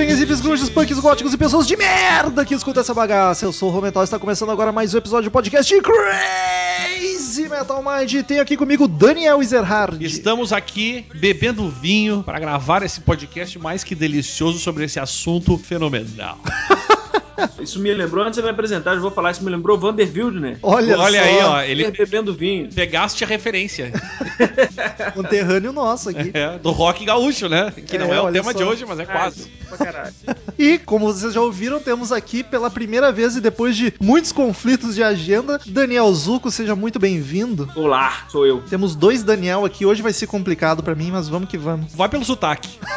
Headbangers, hippies, grunges, punks, góticos e pessoas de merda que escutam essa bagaça. Eu sou o Romental e está começando agora mais um episódio do podcast Crazy Metal Mind. Tenho aqui comigo Daniel Ezerhard. Estamos aqui bebendo vinho para gravar esse podcast mais que delicioso sobre esse assunto fenomenal. Isso me lembrou, antes de me apresentar, eu vou falar, isso me lembrou Vanderbilt, né? Olha, Olha só, aí, ó, ele bebendo vinho. pegaste a referência conterrâneo nosso aqui. é, do rock gaúcho, né? Que não É, é, o tema só. de hoje, mas é quase. E, como vocês já ouviram, temos aqui pela primeira vez e depois de muitos conflitos de agenda, Daniel Zuco, seja muito bem-vindo. Olá, sou eu. Temos dois Daniel aqui, hoje vai ser complicado pra mim, mas vamos que vamos. Vai pelo sotaque.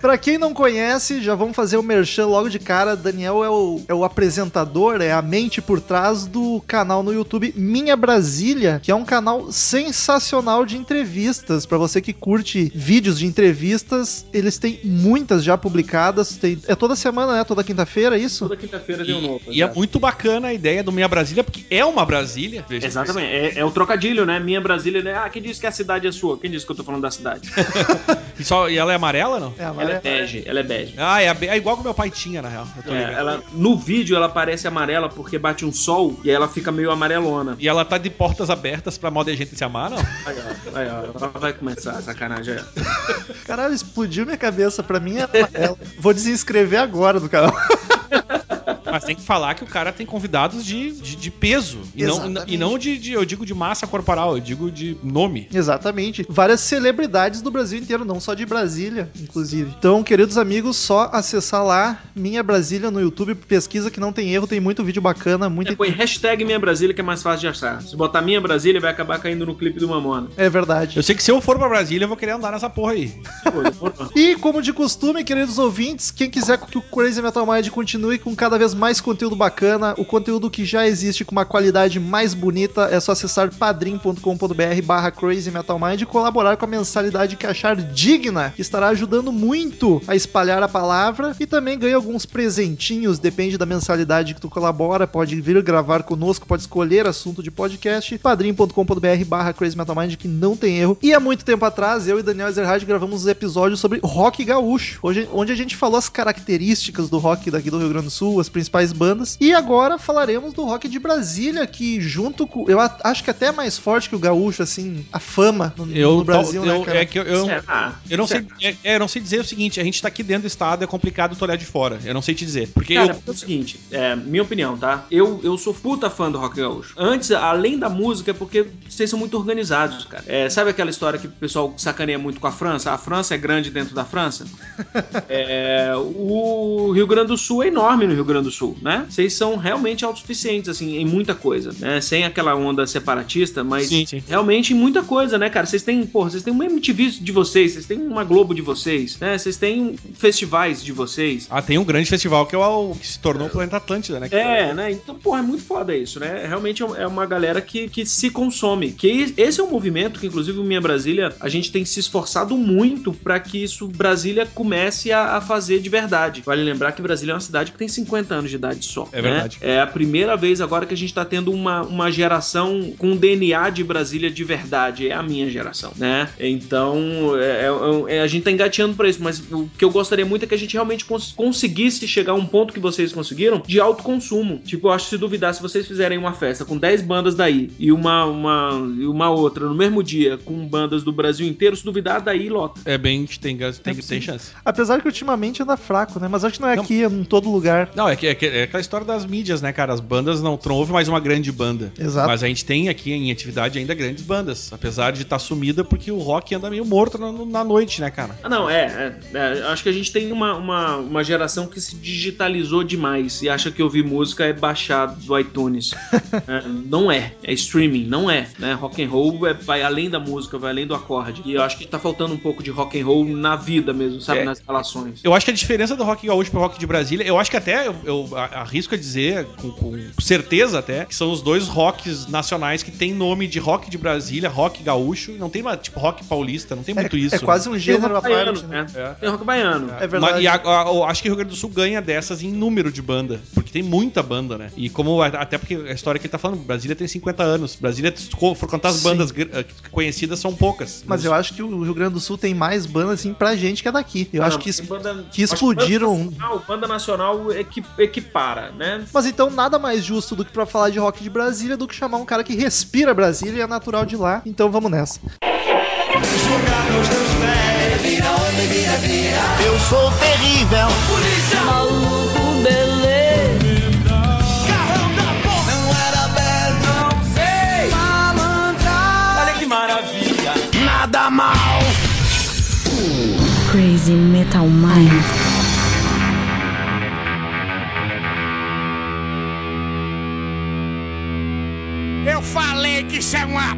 Pra quem não conhece, já vamos fazer o merchan logo de cara. Daniel é o, é o apresentador, é a mente por trás do canal no YouTube Minha Brasília, que é um canal sensacional de entrevistas. Pra você que curte vídeos de entrevistas, eles têm muitas já publicadas. Tem- é toda semana, né? Toda quinta-feira, é isso? Toda quinta-feira tem um novo. E, e é muito bacana a ideia do Minha Brasília, porque é uma Brasília. veja. Exatamente, é, é o trocadilho, né? Minha Brasília, né? Ah, quem disse que a cidade é sua? Quem disse que eu tô falando da cidade? E, só, e ela é amarela, não? É, ela agora é bege, ela é bege. Ah, é, é igual que meu pai tinha, na real. Eu tô É, ligado. ela, no vídeo ela parece amarela porque bate um sol e aí ela fica meio amarelona. E ela tá de portas abertas pra mal de gente se amar, não? Aí, ó, aí, ó, ela vai começar a sacanagem. Caralho, explodiu minha cabeça. Pra mim é amarelo. Vou desinscrever agora do canal. Mas tem que falar que o cara tem convidados de, de, de peso. E não, e não de, de, eu digo de massa corporal, eu digo de nome. Exatamente. Várias celebridades do Brasil inteiro, não só de Brasília, inclusive. Então, queridos amigos, só acessar lá Minha Brasília no YouTube, pesquisa que não tem erro, tem muito vídeo bacana, muito. É, põe hashtag Minha Brasília que é mais fácil de achar. Se botar Minha Brasília, vai acabar caindo no clipe do Mamona. É verdade. Eu sei que se eu for pra Brasília, eu vou querer andar nessa porra aí. E, como de costume, queridos ouvintes, quem quiser que o Crazy Metal Mind continue com cada vez mais conteúdo bacana, o conteúdo que já existe com uma qualidade mais bonita, é só acessar padrim.com.br barra Crazy Metal Mind e colaborar com a mensalidade que achar digna, que estará ajudando muito a espalhar a palavra e também ganha alguns presentinhos, depende da mensalidade que tu colabora, pode vir gravar conosco, pode escolher assunto de podcast, padrim.com.br barra Crazy Metal Mind, que não tem erro. E há muito tempo atrás, eu e Daniel Ezerhard gravamos um episódio sobre rock gaúcho, hoje, onde a gente falou as características do rock daqui do Rio Grande do Sul, as principais bandas. E agora falaremos do rock de Brasília, que junto com. Eu acho que até é mais forte que o gaúcho, assim, a fama no, Eu, no Brasil, eu, né, cara? é que eu, eu, eu não sei, Será? é, é, eu não sei dizer o seguinte, a gente tá aqui dentro do estado, é complicado tu olhar de fora. Eu não sei te dizer. Porque Cara, eu, é o seguinte, é, minha opinião, tá? Eu, eu sou puta fã do rock gaúcho. Antes, além da música, é porque vocês são muito organizados, cara. É, sabe aquela história que o pessoal sacaneia muito com a França? A França é grande dentro da França? É, o Rio Grande do Sul é enorme no Rio Grande do Sul, né? Vocês são realmente autossuficientes, assim, em muita coisa, né? Sem aquela onda separatista, mas Sim, sim. realmente em muita coisa, né, cara? Vocês têm, porra, vocês têm uma MTV de vocês, vocês têm uma Globo de vocês, né? Vocês têm festivais de vocês. Ah, tem um grande festival que é o que se tornou o Planeta Atlântida, né? É, né? Então, porra, é muito foda isso, né? Realmente é uma galera que, que se consome. Que esse é um movimento que, inclusive, o Minha Brasília, a gente tem se esforçado muito pra que isso, Brasília, comece a, a fazer de verdade. Vale lembrar que Brasília é uma cidade que tem 50 anos de idade só. É né? verdade. É a primeira vez agora que a gente tá tendo uma, uma geração com DNA de Brasília de verdade. É a minha geração, né? Então, é, é- é- a gente tá engateando pra isso, mas o que eu gostaria muito é que a gente realmente cons- conseguisse chegar a um ponto que vocês conseguiram de autoconsumo. Tipo, eu acho que se duvidar, se vocês fizerem uma festa com 10 bandas daí e uma, uma, e uma outra no mesmo dia com bandas do Brasil inteiro, se duvidar, daí lota. É bem que tem, tem, tem possível. chance. Apesar que ultimamente anda fraco, né? Mas acho que não é Não. aqui, é em todo lugar. Não, é, que, é, que- é aquela história das mídias, né, cara? As bandas não, tu não houve mais uma grande banda. Exato. Mas a gente tem aqui em atividade ainda grandes bandas. Apesar de estar sumida, porque o rock anda meio morto na, na noite, né, cara? Ah, não, é, é, é, Acho que a gente tem uma, uma, uma geração que se digitalizou demais e acha que ouvir música é baixar do iTunes. É, não é, é streaming, não é. Né? Rock and roll é- vai além da música, vai além do acorde. E eu acho que tá faltando um pouco de rock and roll na vida mesmo, sabe? É. Nas relações. Eu acho que a diferença do rock gaúcho pro rock de Brasília, eu acho que até, eu, eu a- arrisco a dizer, com, com certeza até, que são os dois rocks nacionais que tem nome de rock de Brasília, rock gaúcho. Não tem uma, tipo, rock paulista, não tem muito isso. É quase um gênero à rock baiano, parte. Né? né? Tem rock baiano. É verdade. Mas, e a- a- eu acho que o Rio Grande do Sul ganha dessas em número de banda. Porque tem muita banda, né? E como. a- Até porque a história que ele tá falando, Brasília tem 50 anos. Brasília, se for contar as Sim. bandas eh, conhecidas, são poucas. Mas eu acho que o Rio Grande do Sul tem mais bandas assim pra gente que é daqui. Eu acho Não, que, banda- que acho explodiram. Banda nacional, banda nacional equi- equipara, né? Mas então nada mais justo do que pra falar de rock de Brasília do que chamar um cara que respira Brasília e é natural de lá. Então vamos nessa. Eu sou terrível. Maluco, beleza. Não era bad, não sei. Malandragem. Olha que maravilha. Nada mal. Crazy Metal Mind. Eu falei que isso é uma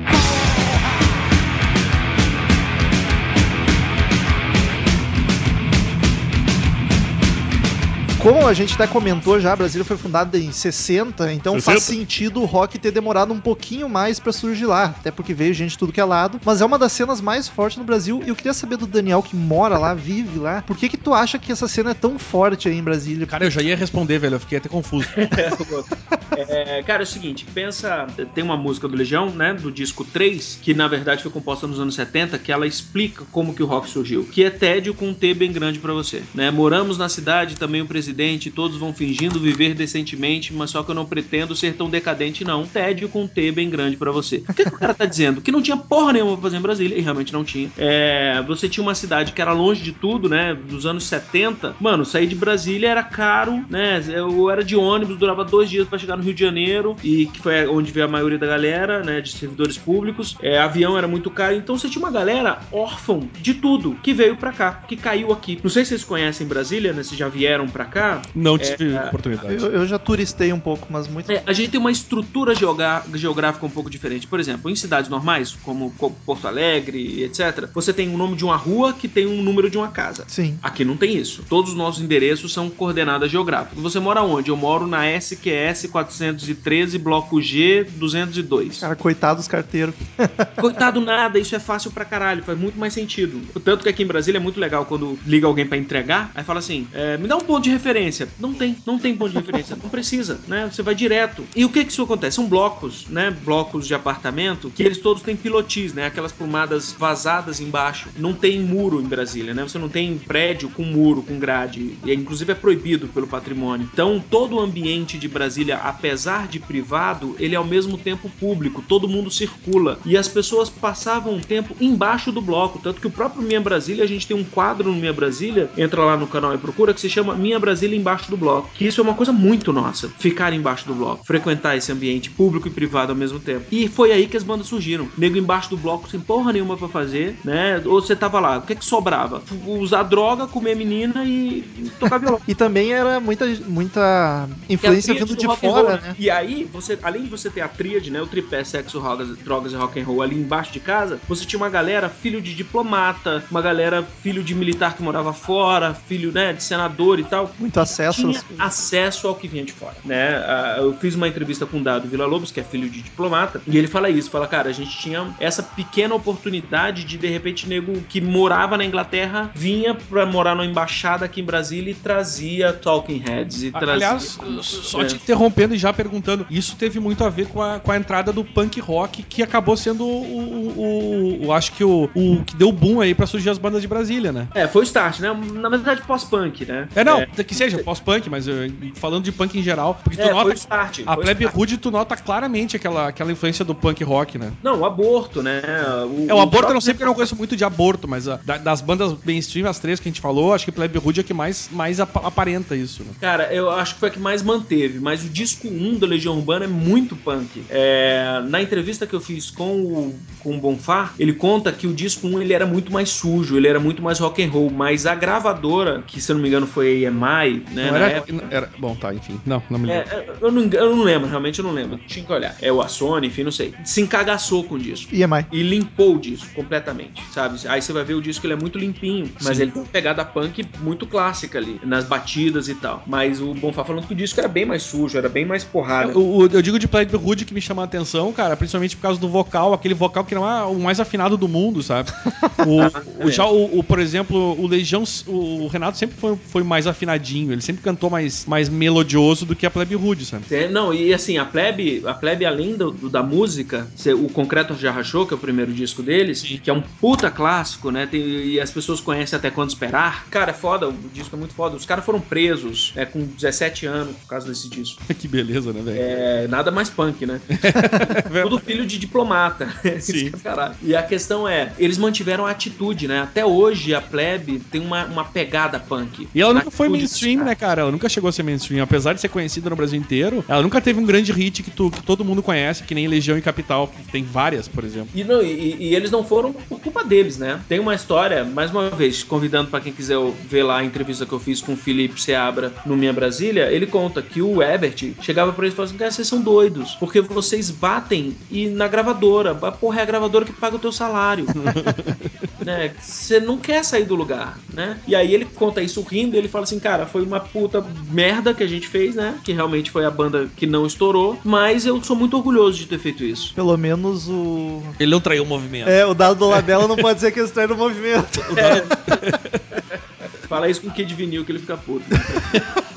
Como a gente até comentou já, Brasília foi fundada em 60, então faz 60? sentido o rock ter demorado um pouquinho mais pra surgir lá, até porque veio gente de tudo que é lado, mas é uma das cenas mais fortes no Brasil e eu queria saber do Daniel que mora lá, vive lá, por que que tu acha que essa cena é tão forte aí em Brasília? Cara, eu já ia responder, velho. Eu fiquei até confuso. É, cara, é o seguinte, pensa, tem uma música do Legião, né, do disco 3, que na verdade foi composta nos anos 70, que ela explica como que o rock surgiu, que é tédio com um T bem grande pra você, né? Moramos na cidade, também o presidente, todos vão fingindo viver decentemente, mas só que eu não pretendo ser tão decadente não. Tédio com um T bem grande pra você. O que, que o cara tá dizendo? Que não tinha porra nenhuma pra fazer em Brasília, e realmente não tinha. É, você tinha uma cidade que era longe de tudo, né, dos anos 70. Mano, sair de Brasília era caro, né? Eu era de ônibus, durava dois dias pra chegar no Rio de Janeiro, e que foi onde veio a maioria da galera, né, de servidores públicos. É, avião era muito caro, então você tinha uma galera órfão de tudo que veio pra cá, que caiu aqui. Não sei se vocês conhecem Brasília, né? Se já vieram pra cá. Não tive É, oportunidade. Eu, eu já turistei um pouco, mas muito. É, a gente tem uma estrutura geográfica um pouco diferente. Por exemplo, em cidades normais, como Co- Porto Alegre, etc., você tem o nome de uma rua que tem um número de uma casa. Sim. Aqui não tem isso. Todos os nossos endereços são coordenadas geográficas. Você mora onde? Eu moro na SQS 413, bloco G 202. Cara, coitado dos carteiros. Coitado nada, isso é fácil pra caralho, faz muito mais sentido. Tanto que aqui em Brasília é muito legal quando liga alguém pra entregar, aí fala assim: é, me dá um ponto de referência. Não tem, não tem ponto de referência, não precisa, né? Você vai direto. E o que que isso acontece? São blocos, né? Blocos de apartamento que eles todos têm pilotis, né? Aquelas plumadas vazadas embaixo. Não tem muro em Brasília, né? Você não tem prédio com muro, com grade. E inclusive é proibido pelo patrimônio. Então todo o ambiente de Brasília, apesar de privado, ele é ao mesmo tempo público. Todo mundo circula. E as pessoas passavam um tempo embaixo do bloco. Tanto que o próprio Minha Brasília, a gente tem um quadro no Minha Brasília, entra lá no canal e procura, que se chama Minha Brasília embaixo do bloco. Que isso é uma coisa muito nossa. Ficar embaixo do bloco. Frequentar esse ambiente público e privado ao mesmo tempo. E foi aí que as bandas surgiram. Nego embaixo do bloco sem porra nenhuma pra fazer, né? Ou você tava lá, o que que sobrava? Usar droga, comer menina e tocar violão. E também era muita, muita influência é vindo do de fora, roll, né? E aí, você, além de você ter a tríade, né? O tripé sexo, drogas, drogas e rock and roll ali embaixo de casa, você tinha uma galera filho de diplomata, uma galera filho de militar que morava fora, filho, né, de senador e tal. Muito acesso. Tinha às- acesso ao que vinha de fora, né? Ah, Eu fiz uma entrevista com o Dado Vila Lobos, que é filho de diplomata, e ele fala isso, fala, cara, a gente tinha essa pequena oportunidade de, de repente, nego que morava na Inglaterra vinha pra morar numa embaixada aqui em Brasília e trazia Talking Heads e trazia... Aliás, só É. te interrompendo e já perguntando, isso teve muito a ver com a, com a entrada do punk rock, que acabou sendo o, o, o- o- acho que o, o que deu boom aí pra surgir as bandas de Brasília, né? É, foi o start, né? Na verdade, pós-punk, né? É, não, que seja pós-punk, mas eu- falando de punk em geral, porque tu É, nota. o start. A o Plebe. Hood, tu nota claramente aquela, aquela influência do punk rock, né? Não, o aborto, né? É, o aborto eu não sei porque eu não conheço muito de aborto, mas a- da- das bandas mainstream, as três que a gente falou, acho que Plebe Hood é que mais, mais apa- aparenta isso, né? Cara, eu acho que foi a que mais manteve, mas o disco 1 da Legião Urbana é muito punk. É, na entrevista que eu fiz com o, com o Bonfá, ele conta que o disco 1 ele era muito mais sujo, ele era muito mais rock and roll, mas a gravadora, que se eu não me engano foi a EMI Né? Não era, era- Bom, tá, enfim. Não, não me lembro. É, eu, não, eu não lembro, realmente eu não lembro. Tinha que olhar. É o a Sony, enfim, não sei. Se encagaçou com o disco. EMI. E limpou o disco completamente, sabe? Aí você vai ver o disco, ele é muito limpinho, mas Sim. ele tem uma pegada punk muito clássica ali, nas batidas e tal. Mas o Bonfá falando que o disco era bem mais sujo, era bem mais porrada. O- o- eu digo de Plague Hood que me chama a atenção, cara, principalmente por causa do vocal, aquele vocal que não é o mais afinado do mundo, sabe? O, o- já o, o, por exemplo, o Legião, o, o Renato sempre foi, foi mais afinadinho, ele sempre cantou mais, mais melodioso do que a Plebe Hood, sabe? É, não, e assim, a plebe, a plebe além do, do- da música, o Concreto Já Rachou, que é o primeiro disco deles, que é um puta clássico, né? tem- e as pessoas conhecem até quando esperar. Cara, é foda, o disco é muito foda. Os caras foram presos é, com 17 anos por causa desse disco. que beleza, né, velho? É, nada mais punk, né? Tudo filho de diplomata. Sim. Caralho. E a questão é, eles mantiveram a atitude, né? Até hoje a plebe tem uma, uma pegada punk. E ela nunca foi atitude mainstream, né, cara? Ela nunca chegou a ser mainstream. Apesar de ser conhecida no Brasil inteiro, ela nunca teve um grande hit que, tu- que todo mundo conhece, que nem Legião e Capital, que tem várias, por exemplo. E, não, e, e eles não foram por culpa deles, né? Tem uma história, mais uma vez, convidando pra quem quiser ver lá a entrevista que eu fiz com o Felipe Seabra no Minha Brasília, ele conta que o Ebert chegava pra eles e falava assim: cara, vocês são doidos, porque vocês batem e na gravadora, a porra é a gravadora que paga o teu salário. né? Você não quer sair do lugar, né? E aí ele conta isso rindo, ele fala assim, cara, foi uma puta merda que a gente fez, né? Que realmente foi a banda que não estourou, mas eu sou muito orgulhoso de ter feito isso. Pelo menos o. Ele não traiu o movimento. É, o dado do Labela não pode ser que extraia do movimento. Fala isso com o Kid Vinil que ele fica puto.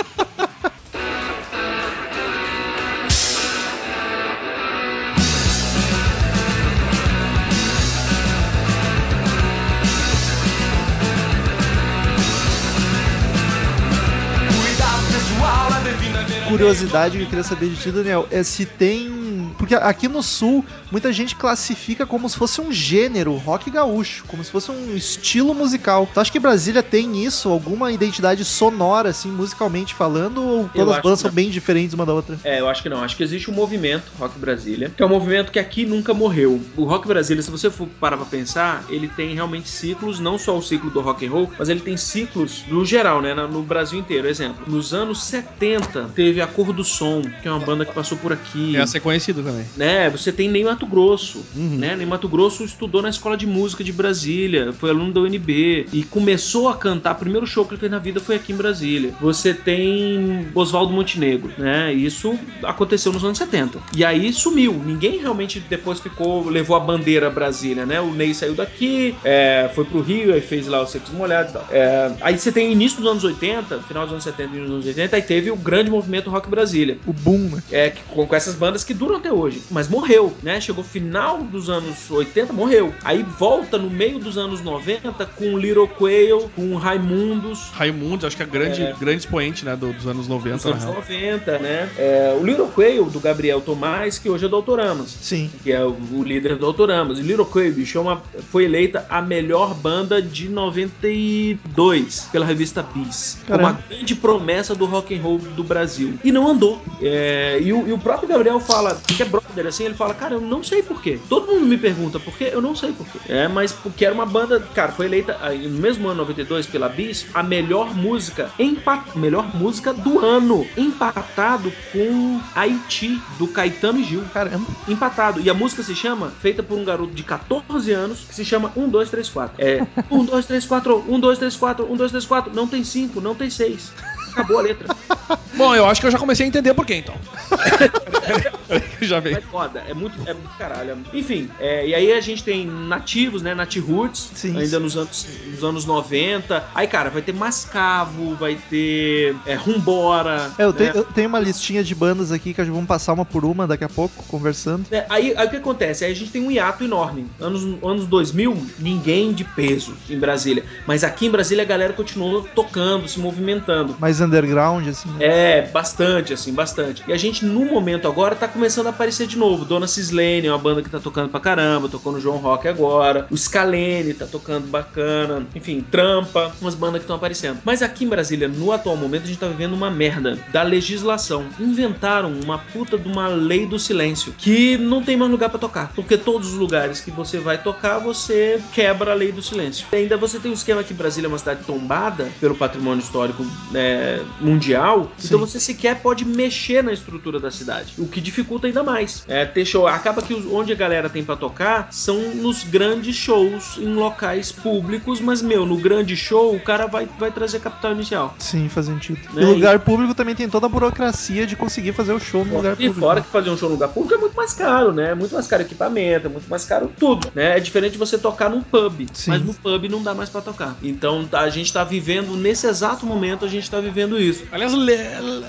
Curiosidade que eu queria saber de ti, Daniel, é se tem. Porque aqui no sul, muita gente classifica como se fosse um gênero, rock gaúcho, como se fosse um estilo musical. Tu acha que Brasília tem isso? Alguma identidade sonora, assim, musicalmente falando? Ou todas as bandas são bem diferentes uma da outra? É, eu acho que não. Acho que existe um movimento Rock Brasília, que é um movimento que aqui nunca morreu. O Rock Brasília, se você for parar pra pensar, ele tem realmente ciclos, não só o ciclo do rock and roll, mas ele tem ciclos no geral, né, no Brasil inteiro. Exemplo, nos anos 70 teve a Cor do Som, que é uma banda que passou por aqui. Essa é conhecida também. né? Você tem Ney Mato Grosso, Uhum. né? Ney Mato Grosso estudou na Escola de Música de Brasília, foi aluno da UNB e começou a cantar. O primeiro show que ele fez na vida foi aqui em Brasília. Você tem Oswaldo Montenegro, né? Isso aconteceu nos anos 70. E aí sumiu. Ninguém realmente depois ficou, levou a bandeira Brasília, né? O Ney saiu daqui, é, foi pro Rio, aí fez lá os Secos Molhados e tal. É, aí você tem início dos anos 80, final dos anos 70 e início dos anos 80, aí teve o grande movimento Rock Brasília O boom, né? é, que- com, com essas bandas que duram até hoje. Mas morreu, né? Chegou final dos anos 80, morreu. Aí volta no meio dos anos 90 com Little Quail, com Raimundos. Raimundos, acho que é grande, É. grande expoente, né, do- dos anos 90, Dos anos real. 90, né? É, o Little Quail, do Gabriel Tomás, que hoje é do Autoramas. Sim. Que é o, o líder do Autoramas. E Little Quail, bicho, é uma- foi eleita a melhor banda de 92 pela revista Bis. Como Caramba. a grande promessa do rock and roll do Brasil. E não andou. É, e, o, e o próprio Gabriel fala, que é brother, assim, ele fala, cara, eu não sei porquê. Todo mundo me pergunta por quê, eu não sei porquê. É, mas porque era uma banda, cara, foi eleita aí, no mesmo ano 92 pela Bis, a melhor música, empat, melhor música do ano, empatado com Haiti, do Caetano e Gil Caramba. empatado. E a música se chama, feita por um garoto de 14 anos, que se chama 1, 2, 3, 4. É 1, 2, 3, 4, 1, 2, 3, 4, 1, 2, 3, 4. Não tem 5, não tem 6. Acabou a letra. Bom, eu acho que eu já comecei a entender por quê, então. já veio. É foda, é muito, é muito caralho. Enfim, é, e aí a gente tem nativos, né? Nat Roots, Sim. ainda nos anos, nos anos 90. Aí, cara, vai ter Mascavo, vai ter é, Rumbora. É, eu, né? tenho, eu tenho uma listinha de bandas aqui que vamos passar uma por uma daqui a pouco, conversando. É, aí, aí o que acontece? Aí a gente tem um hiato enorme. Anos, anos 2000, ninguém de peso em Brasília. Mas aqui em Brasília a galera continuou tocando, se movimentando. Mais underground, assim. né? É, bastante, assim, bastante. E a gente, no momento agora, tá começando a aparecer de novo. Dona Cislene é uma banda que tá tocando pra caramba, tocou no João Rock agora. O Scalene tá tocando bacana. Enfim, Trampa, umas bandas que estão aparecendo. Mas aqui em Brasília, no atual momento, a gente tá vivendo uma merda da legislação. Inventaram uma puta de uma lei do silêncio que não tem mais lugar pra tocar. Porque todos os lugares que você vai tocar, você quebra a lei do silêncio. E ainda você tem um esquema que Brasília é uma cidade tombada pelo patrimônio histórico né, mundial. Então você sequer pode mexer na estrutura da cidade. O que dificulta ainda mais. É, ter show. Acaba que os- onde a galera tem pra tocar são nos grandes shows, em locais públicos, mas, meu, no grande show o cara vai, vai trazer capital inicial. Sim, faz sentido. Né? E lugar público também tem toda a burocracia de conseguir fazer o show no lugar E público. fora que fazer um show no lugar público é muito mais caro, né? É muito mais caro equipamento, é muito mais caro tudo, né? É diferente de você tocar num pub, Sim. mas no pub não dá mais pra tocar. Então a gente tá vivendo, nesse exato momento, a gente tá vivendo isso. Aliás, le-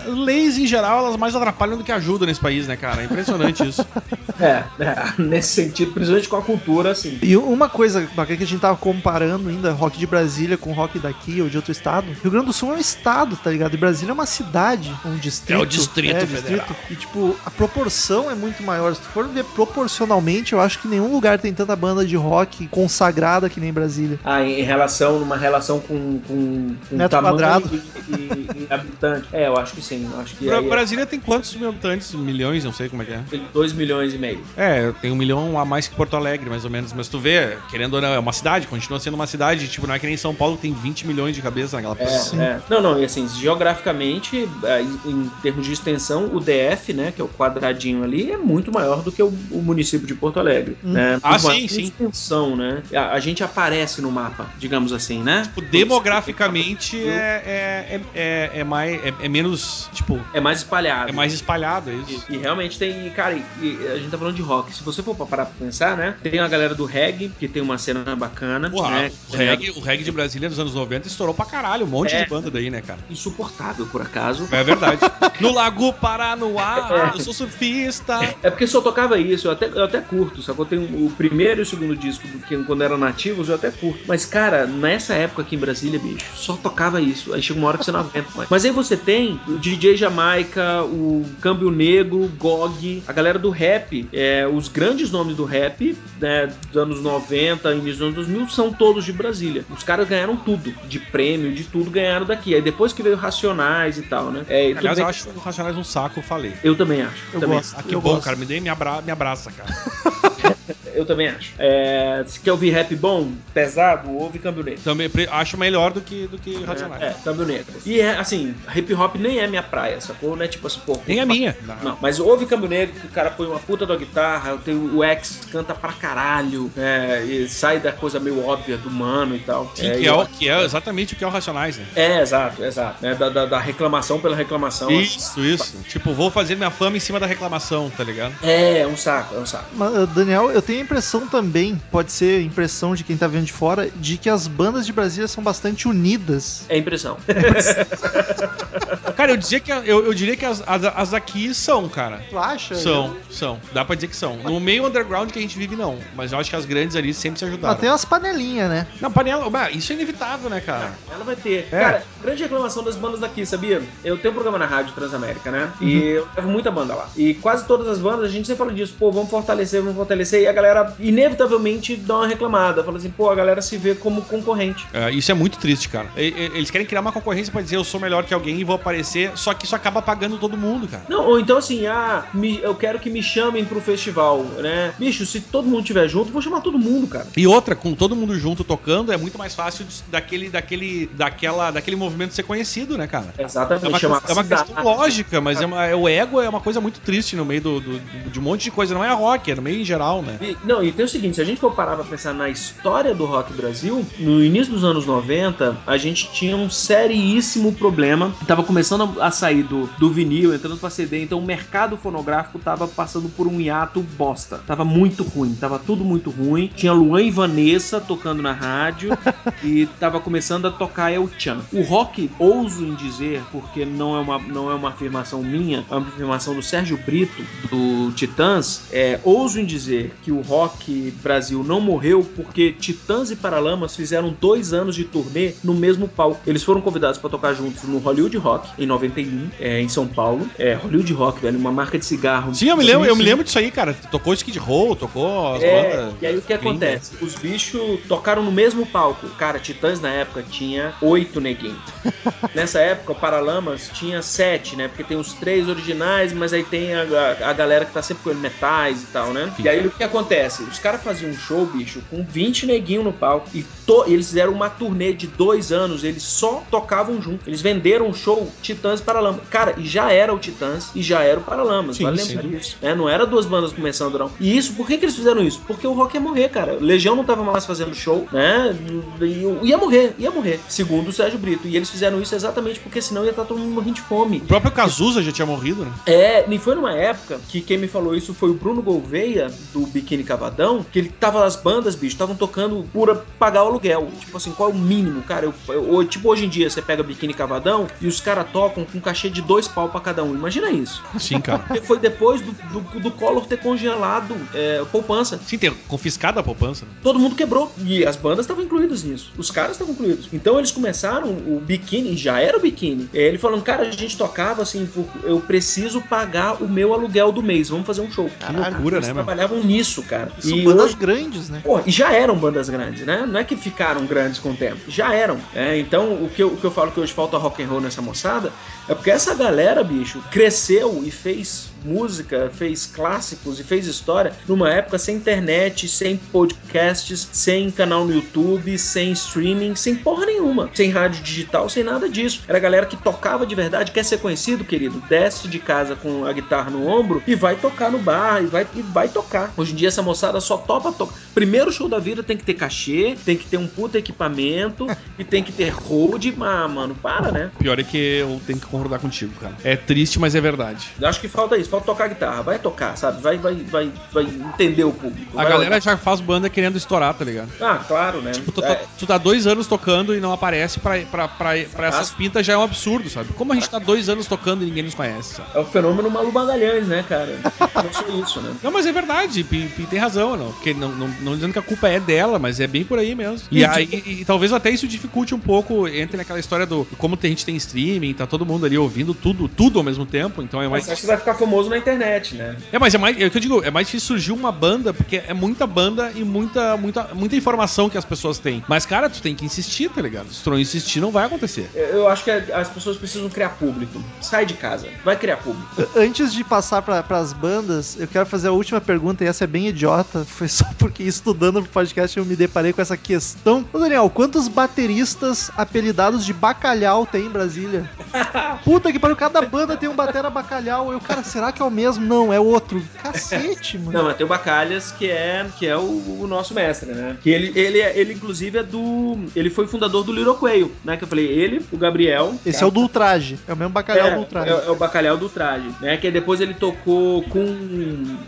leis em geral, elas mais atrapalham do que ajudam nesse país, né, cara? É impressionante isso. É, é, nesse sentido, principalmente com a cultura, assim. E uma coisa bacana que a gente tava comparando ainda rock de Brasília com rock daqui ou de outro estado. Rio Grande do Sul é um estado, tá ligado? E Brasília é uma cidade, um distrito. É o Distrito Federal. E tipo, a proporção é muito maior. Se tu for ver proporcionalmente, eu acho que nenhum lugar tem tanta banda de rock consagrada que nem Brasília. Ah, em relação, numa relação com, com, com Metro tamanho quadrado. E, e- e habitante. É, eu acho que sim. Eu acho que Bra- aí é- Brasília tem quantos mil habitantes? Milhões, não sei como é que é. tem 2 milhões e meio. É, tem um milhão a mais que Porto Alegre, mais ou menos. Mas tu vê, querendo ou não, é uma cidade, continua sendo uma cidade. Tipo, não é que nem São Paulo tem 20 milhões de cabeças naquela. É, é. Não, não, e assim, geograficamente, é, em em termos de extensão, o DF, né, que é o quadradinho ali, é muito maior do que o, o município de Porto Alegre. Hum. Né? Ah, sim, em sim. extensão, né? A, a gente aparece no mapa, digamos assim, né? Tipo, demograficamente é, é, é, é, é mais. É, é menos. Tipo, É mais espalhado. é mais espalhado, é isso. E, e realmente tem, cara, e, e a gente tá falando de rock. Se você for pra parar pra pensar, né? Tem a galera do reggae, que tem uma cena bacana. Porra, né? o, reggae, o reggae de Brasília dos anos 90 estourou pra caralho. Um monte É. de banda daí, né, cara? Insuportável, por acaso. É verdade. no Lago Paranoá, eu sou surfista. É porque só tocava isso, eu até, eu até curto, sacou? Tem o primeiro e o segundo disco, que quando eram nativos, eu até curto. Mas, cara, nessa época aqui em Brasília, bicho, só tocava isso. Aí chega uma hora que você não mais. Mas aí você tem o DJ Jamaica, o Câmbio Negro, o GOG, a galera do rap, é, os grandes nomes do rap, né, dos anos 90, início dos anos 2000, são todos de Brasília. Os caras ganharam tudo, de prêmio, de tudo, ganharam daqui. Aí depois que veio Racionais e tal, né? É, Aliás, bem eu que- acho o Racionais um saco, eu falei. eu também acho. Eu também. gosto. Ah, que Eu bom, gosto. cara. Me dê me, abra... me abraça, cara. Eu também acho. É, se quer ouvir rap bom, pesado, ouve Câmbio Negro. Também acho melhor do que, do que Racionais. É, é, Câmbio Negro. E é assim, hip hop nem é minha praia, sacou? Não é tipo assim, pô. Nem a minha. Não, mas ouve Câmbio Negro, que o cara põe uma puta da guitarra, tem o X canta pra caralho, é, e sai da coisa meio óbvia do mano e tal. Sim, é, que, e é, eu- o- que é exatamente o que é o Racionais, né? é, exato, exato. né, da, da- da reclamação pela reclamação. Isso, isso. Tipo, vou fazer minha fama em cima da reclamação, tá ligado? É, é um saco, é um saco. Mas, Daniel, eu tenho impressão também, pode ser impressão de quem tá vendo de fora, de que as bandas de Brasília são bastante unidas. É impressão. Cara, eu, dizia que, eu, eu diria que as, as, as daqui são, cara. Tu acha? São, são. Dá pra dizer que são. No meio underground que a gente vive, não. Mas eu acho que as grandes ali sempre se ajudaram. Mas tem umas panelinhas, né? Não, panela. Isso é inevitável, né, cara? Ela vai ter. É. Cara, grande reclamação das bandas daqui, sabia? Eu tenho um programa na rádio Transamérica, né? E eu levo muita banda lá. E quase todas as bandas, a gente sempre fala disso, pô, vamos fortalecer, vamos fortalecer. E a galera, inevitavelmente, dá uma reclamada. Fala assim, pô, a galera se vê como concorrente. É, isso é muito triste, cara. Eles querem criar uma concorrência pra dizer eu sou melhor que alguém e vou aparecer, só que isso acaba pagando todo mundo, cara. Não, ou então assim, ah, me- eu quero que me chamem pro festival, né? Bicho, se todo mundo tiver junto, vou chamar todo mundo, cara. E outra, com todo mundo junto tocando, é muito mais fácil daquele, daquele, daquela, daquele movimento ser conhecido, né, cara? Exatamente, É uma, chamar é uma a questão lógica, mas é uma- é- o ego é uma coisa muito triste no meio do, do- de um monte de coisa. Não é rock, é no meio em geral, né? E- não, e tem o seguinte, se a gente for parar pra pensar na história do rock Brasil, no início dos anos 90, a gente tinha um seríssimo problema. Tava começando a sair do, do vinil, entrando pra CD, então o mercado fonográfico tava passando por um hiato bosta. Tava muito ruim, tava tudo muito ruim. Tinha Luan e Vanessa tocando na rádio e tava começando a tocar El Chan. O rock, ouso em dizer, porque não é uma, não é uma afirmação minha, é uma afirmação do Sérgio Brito, do Titãs, é, ouso em dizer que o rock rock Brasil não morreu porque Titãs e Paralamas fizeram dois anos de turnê no mesmo palco. Eles foram convidados para tocar juntos no Hollywood Rock em 91, é, em São Paulo. É, Hollywood Rock, velho, uma marca de cigarro. Sim, eu me lembro, eu me lembro disso aí, cara. Tocou Skid Row, tocou as É, bandas. e aí o que acontece? Os bichos tocaram no mesmo palco. Cara, Titãs na época tinha oito neguinhos. Nessa época, Paralamas tinha sete, né? Porque tem os três originais, mas aí tem a, a- a galera que tá sempre com metais e tal, né? E aí o que acontece? Os caras faziam um show, bicho, com 20 neguinhos no palco. E to- e eles fizeram uma turnê de dois anos, eles só tocavam junto. Eles venderam o show Titãs e Paralamas. Cara, e já era o Titãs e já era o Paralamas. Sim, vale lembrar disso. né? Não era duas bandas começando, não. E isso, por que, que eles fizeram isso? Porque o rock ia morrer, cara. Legião não tava mais fazendo show, né? E ia morrer, ia morrer, segundo o Sérgio Brito. E eles fizeram isso exatamente porque senão ia estar todo mundo morrendo de fome. O próprio Cazuza já tinha morrido, né? É, e foi numa época que quem me falou isso foi o Bruno Gouveia, do Biquíni Cavadão, que ele tava, as bandas, bicho, estavam tocando por pagar o aluguel. Tipo assim, qual é o mínimo, cara? Eu, eu- tipo, hoje em dia você pega Biquíni Cavadão e os caras tocam com cachê de dois pau pra cada um. Imagina isso. Sim, cara. Porque foi depois do, do, do Collor ter congelado é, poupança. Sim, ter confiscado a poupança. né? Todo mundo quebrou. E as bandas estavam incluídas nisso. Os caras estavam incluídos. Então eles começaram o biquíni, já era o biquíni. É, Ele falando, cara, a gente tocava assim, eu preciso pagar o meu aluguel do mês. Vamos fazer um show. Que loucura, Eles né, meu? trabalhavam nisso, cara. São E bandas hoje, grandes, né? Pô, e já eram bandas grandes, né? Não é que ficaram grandes com o tempo, já eram. É, então, o que, eu, o que eu falo que hoje falta rock and roll nessa moçada é porque essa galera, bicho, cresceu e fez música, fez clássicos e fez história numa época sem internet, sem podcasts, sem canal no YouTube, sem streaming, sem porra nenhuma, sem rádio digital, sem nada disso. Era a galera que tocava de verdade, quer ser conhecido, querido, desce de casa com a guitarra no ombro e vai tocar no bar e vai, e vai tocar. Hoje em dia essa moçada só topa tocar. Primeiro show da vida tem que ter cachê, tem que ter um puta equipamento e tem que ter hold. Ah, mano, para, né? Pior é que eu tenho que concordar contigo, cara. É triste, mas é verdade. Eu acho que falta isso, falta tocar guitarra, vai tocar, sabe? Vai, vai, vai, vai entender o público. A vai galera olhar. já faz banda querendo estourar, tá ligado? Ah, claro, né? Tipo, tu, É, tá, tu tá dois anos tocando e não aparece pra, pra, pra, pra essas pintas já é um absurdo, sabe? Como a gente tá dois anos tocando e ninguém nos conhece, sabe? é o fenômeno Malu Magalhães, né, cara? Não isso, né? Não, mas é verdade, Pi tem razão, não. Porque não, não, não dizendo que a culpa é dela, mas é bem por aí mesmo. E, aí, e, e talvez até isso dificulte um pouco, entre naquela história do como tem- a gente tem streaming, tá todo mundo ali ouvindo tudo, tudo ao mesmo tempo, então é mais. Mas acho que vai ficar famoso na internet, né? É, mas é mais. É o que eu digo, é mais difícil surgir uma banda, porque é muita banda e muita, muita, muita informação que as pessoas têm. Mas, cara, tu tem que insistir, tá ligado? Se tu não insistir, não vai acontecer. Eu acho que as pessoas precisam criar público. Sai de casa, vai criar público. Antes de passar para as bandas, eu quero fazer a última pergunta, e essa é bem idiota. Foi só porque estudando pro podcast eu me deparei com essa questão. Ô Daniel, quantos bateristas apelidados de bacalhau tem em Brasília? Puta que pariu, cada banda tem um batera bacalhau. Eu, cara, será que é o mesmo? Não, é outro. Cacete, mano. Não, mas tem o Bacalhas, que é, que é o, o nosso mestre, né? Que ele, ele, é- ele, inclusive, é do. Ele foi fundador do Little Coelho, né? Que eu falei, ele, o Gabriel. Esse é o do ultraje. É o mesmo bacalhau É, do ultraje. é, é o bacalhau do traje, né? Que depois ele tocou com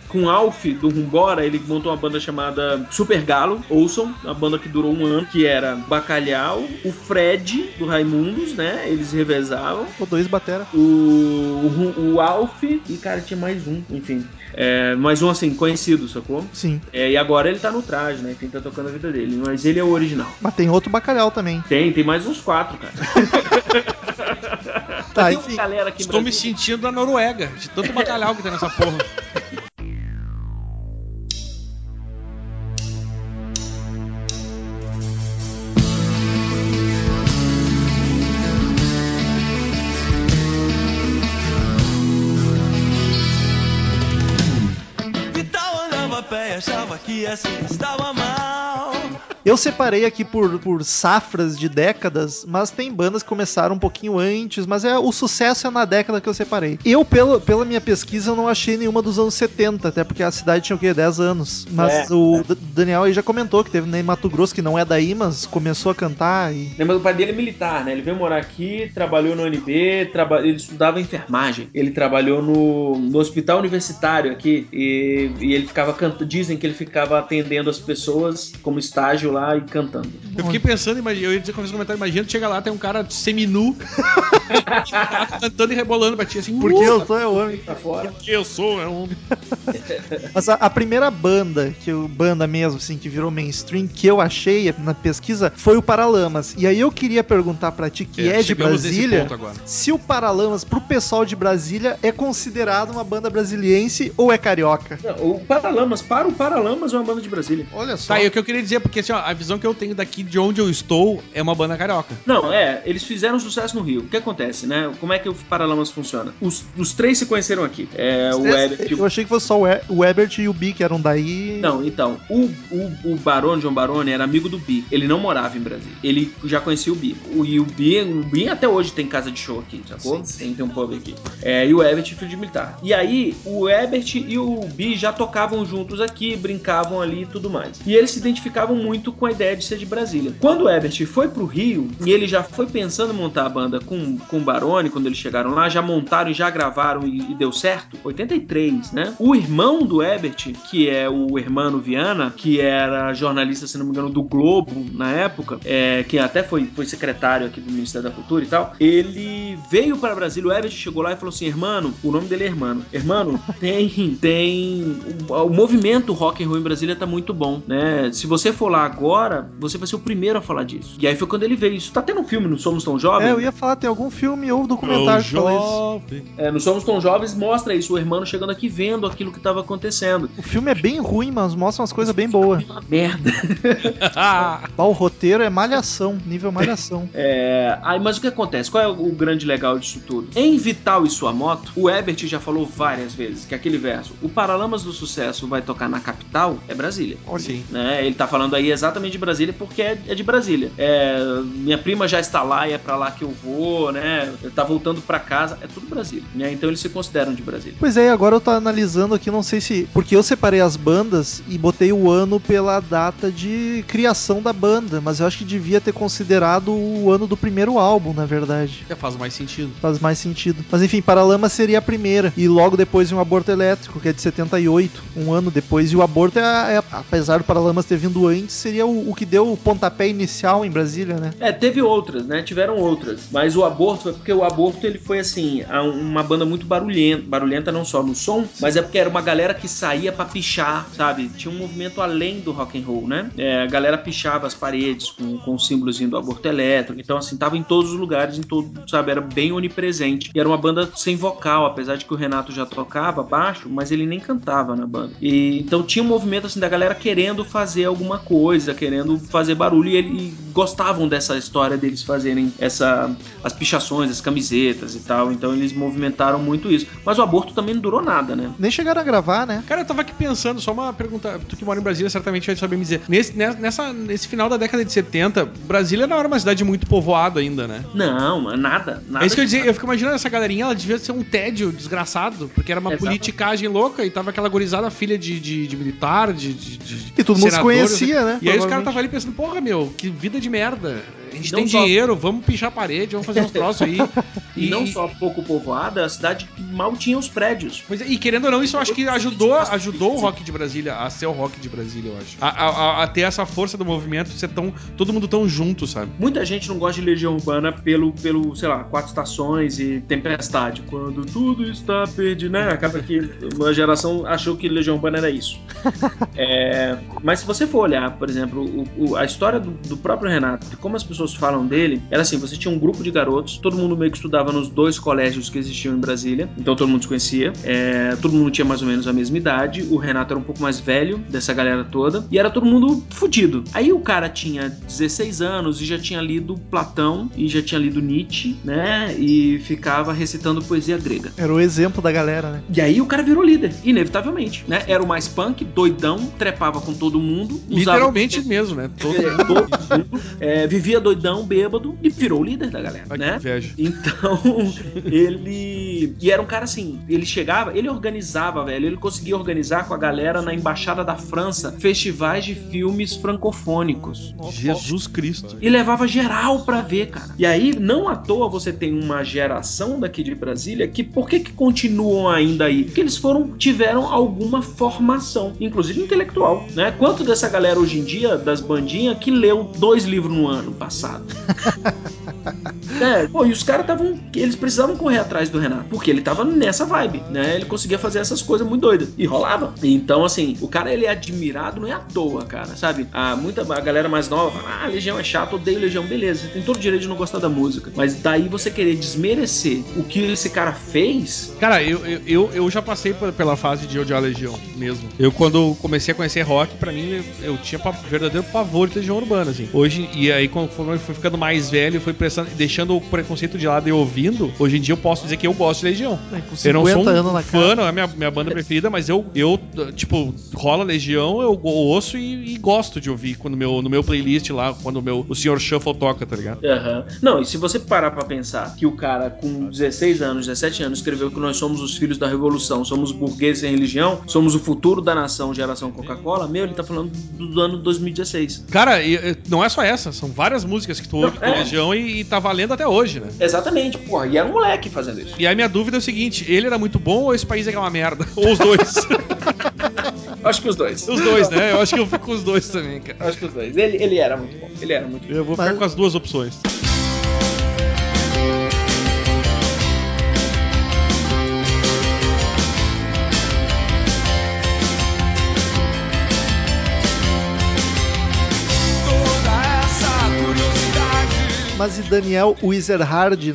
com Alf do Rumbora, ele montou uma banda chamada Super Galo, ouçam, uma banda que durou um ano, que era Bacalhau, o Fred do Raimundos, né? Eles revezavam. Pô, dois batera. O, o, o Alf e, cara, tinha mais um, enfim. É, mais um, assim, conhecido, sacou? Sim. É, e agora ele tá no traje, né? Quem tá tocando a vida dele. Mas ele é o original. Mas tem outro bacalhau também. Tem, tem mais uns quatro, cara. Tá, tem uma enfim. galera aqui Estou me sentindo da Noruega, de tanto bacalhau que tem nessa porra. que assim estava mal. Eu separei aqui por, por safras de décadas, mas tem bandas que começaram um pouquinho antes, mas é o sucesso é na década que eu separei. Eu, pelo, pela minha pesquisa, eu não achei nenhuma dos anos 70, até porque a cidade tinha o quê? 10 anos. Mas É, o D- Daniel aí já comentou que teve em Mato Grosso, que não é daí, mas começou a cantar e. Mas o pai dele é militar, né? Ele veio morar aqui, trabalhou no UNB, traba... ele estudava enfermagem. Ele trabalhou no, no hospital universitário aqui e, e ele ficava cantando. Dizem que ele ficava atendendo as pessoas como estágio lá e cantando. Eu fiquei pensando, eu ia dizer com esse comentário, imagina, tu chega lá, tem um cara seminu cantando e rebolando pra ti assim. Porque "Uh, eu sou é homem. Tá fora. porque eu sou, é um. Mas a, a primeira banda, que eu, banda mesmo, assim, que virou mainstream, que eu achei na pesquisa, foi o Paralamas. E aí eu queria perguntar pra ti, que é, de chegamos nesse Brasília, se o Paralamas, pro pessoal de Brasília, é considerado uma banda brasiliense ou é carioca? Não, o Paralamas, para o Paralamas é uma banda de Brasília. Olha só. Tá, e o que eu queria dizer, porque assim, ó, a visão que eu tenho daqui de onde eu estou é uma banda carioca. Não, é, eles fizeram sucesso no Rio. O que acontece, né? Como é que o Paralamas funciona? Os, os três se conheceram aqui. É, o Herbert. Eu achei que fosse só o, Ebert e o Bi, que eram daí. Não, então, o, o, o Barone, John Barone, era amigo do Bi. Ele não morava em Brasília. Ele já conhecia o Bi. O, e o Bi, o Bi até hoje tem casa de show aqui, sacou? Tem, tem um pub aqui. É, e o Ebert, filho de militar. E aí, o Ebert e o Bi já tocavam juntos aqui, brincavam ali e tudo mais. E eles se identificavam muito com a ideia de ser de Brasília. Quando o Ebert foi pro Rio, e ele já foi pensando em montar a banda com, com o Barone, quando eles chegaram lá, já montaram e já gravaram e, e deu certo, 83, né? O irmão do Ebert, que é o Hermano Viana, que era jornalista, se não me engano, do Globo na época, é, que até foi, foi secretário aqui do Ministério da Cultura e tal, ele veio para Brasília, o Ebert chegou lá e falou assim, Hermano, o nome dele é Hermano, Hermano, tem, tem, o, o movimento rock and roll em Brasília tá muito bom, né? Se você for lá agora, você vai ser o primeiro a falar disso. E aí foi quando ele veio. Isso tá tendo um filme no Somos Tão Jovens? É, eu ia falar, tem algum filme ou documentário que fala isso. jovem. É, no Somos Tão Jovens mostra isso, o Hermano chegando aqui vendo aquilo que estava acontecendo. O filme é bem ruim, mas mostra umas coisas bem boas. Uma merda. Ah, O roteiro é malhação, nível malhação. É, aí, mas o que acontece? Qual é o grande legal disso tudo? Em Vital e Sua Moto, o Ebert já falou várias vezes que aquele verso, o Paralamas do Sucesso vai tocar na capital, é Brasília. Sim. né? Ele tá falando aí exatamente de Brasília porque é, é de Brasília. É, minha prima já está lá e é pra lá que eu vou, né? Tá voltando pra casa, é tudo Brasília, né? Então eles se consideram de Brasília. Pois é, agora eu tô analisando aqui, não sei se. Porque eu separei as bandas e botei o ano pela data de criação da banda, mas eu acho que devia ter considerado o ano do primeiro álbum, na verdade. já faz mais sentido. Faz mais sentido. Mas enfim, Paralama seria a primeira. E logo depois o Aborto Elétrico, que é de 78, um ano depois. E o Aborto, é, é- apesar do Paralamas ter vindo antes, seria o, o que deu o pontapé inicial em Brasília, né? É, teve outras, né? Tiveram outras. Mas o Aborto foi porque o Aborto ele foi assim, uma banda muito barulhenta. Barulhenta não só no som, mas é porque era uma galera que saía pra pichar, sabe? Tinha um movimento além do rock and roll, né? É, a galera pichava as paredes com, com o símbolozinho do aborto elétrico. Então, assim, tava em todos os lugares, em todo, sabe? Era bem onipresente. E era uma banda sem vocal, apesar de que o Renato já tocava baixo, mas ele nem cantava na banda. E então tinha um movimento assim da galera querendo fazer alguma coisa, querendo fazer barulho e, ele- e gostavam dessa história deles fazerem essa as pichações, as camisetas e tal. Então eles movimentaram muito isso. Mas o aborto também não durou nada, né? Nem chegaram a gravar, né? Cara, eu tava aqui pensando, só uma pergunta. Tu que mora em Brasília certamente vai saber me dizer. Nesse, nessa, nesse final da década de 70, Brasília não era uma cidade muito povoada ainda, né? Não, nada, nada. é isso que eu dizer, eu fico imaginando essa galerinha, ela devia ser um tédio desgraçado, porque era uma Exato. politicagem louca e tava aquela gorizada filha de, de, de militar, de, de, de E todo mundo se conhecia, né? E aí os caras estavam ali pensando, porra, meu, que vida de merda. A gente tem só- dinheiro, vamos pichar a parede, vamos fazer uns troços aí. E não só pouco povoada, a cidade mal tinha os prédios. Pois é, e querendo ou não, isso eu acho que ajudou, ajudou o rock de Brasília a ser o rock de Brasília, eu acho. A, a- a- ter essa força do movimento, ser tão. todo mundo tão junto, sabe? Muita gente não gosta de Legião Urbana pelo, pelo sei lá, Quatro Estações e Tempestade. Quando tudo está perdido, né? Acaba que uma geração achou que Legião Urbana era isso. É, mas se você for olhar, por exemplo, o- o- a história do, do próprio Renato e como as pessoas falam dele, era assim: você tinha um grupo de garotos, todo mundo meio que estudava nos dois colégios que existiam em Brasília, então todo mundo se conhecia, é, todo mundo tinha mais ou menos a mesma idade, o Renato era um pouco mais velho dessa galera toda, e era todo mundo fudido. Aí o cara tinha 16 anos e já tinha lido Platão e já tinha lido Nietzsche, né? E ficava recitando poesia grega. Era o exemplo da galera, né? E aí o cara virou líder, inevitavelmente, né? Era o mais punk, doidão, trepava com todo mundo, usava Literalmente mesmo, né? Todo todo mundo, é, vivia doidão doidão, bêbado, e virou o líder da galera, Ai, né? Então, ele. E era um cara assim, ele chegava, ele organizava, velho, ele conseguia organizar com a galera na Embaixada da França festivais de filmes francofônicos. Jesus Cristo. E levava geral pra ver, cara. E aí, não à toa você tem uma geração daqui de Brasília que por que, que continuam ainda aí? Porque eles foram, tiveram alguma formação, inclusive intelectual, né? Quanto dessa galera hoje em dia, das bandinhas, que leu dois livros no ano passado? É, pô, e os caras estavam. Eles precisavam correr atrás do Renato, porque ele tava nessa vibe, né? Ele conseguia fazer essas coisas muito doidas. E rolava. Então, assim, o cara ele é admirado, não é à toa, cara, sabe? A, muita a galera mais nova fala, ah, Legião é chato, odeio Legião. Beleza, você tem todo o direito de não gostar da música. Mas daí você querer desmerecer o que esse cara fez. Cara, eu, eu, eu, eu já passei pela fase de odiar a Legião mesmo. Eu, quando comecei a conhecer rock, pra mim, eu, eu tinha pa- verdadeiro pavor de Legião Urbana, assim. Hoje, e aí, conforme eu fui ficando mais velho, fui prestando, deixando o preconceito de lado e ouvindo, hoje em dia eu posso dizer que eu gosto de Legião. É, com Eu não sou 50 um anos na fã, cara. não é a minha, minha banda preferida, mas eu, eu, tipo, rola Legião, eu ouço e, e gosto de ouvir quando meu, no meu playlist lá, quando o, meu, o Sr. Shuffle toca, tá ligado? Aham. Não, e se você parar pra pensar que o cara com 16 anos, 17 anos, escreveu que nós somos os filhos da revolução, somos burgueses sem religião, somos o futuro da nação, geração Coca-Cola, meu, ele tá falando do, do ano 2016. Cara, e- e não é só essa, são várias músicas que tu ouve do é. Legião e, e tá valendo até hoje, né? Exatamente, porra, e era um moleque fazendo isso. E aí minha dúvida é o seguinte, ele era muito bom ou esse país é uma merda? Ou os dois? Acho que os dois. os dois, né? Eu acho que eu fico com os dois também, cara. Acho que os dois. Ele, ele era muito bom. Ele era muito bom. Eu vou ficar Mas- com as duas opções. Mas e Daniel Wizerhard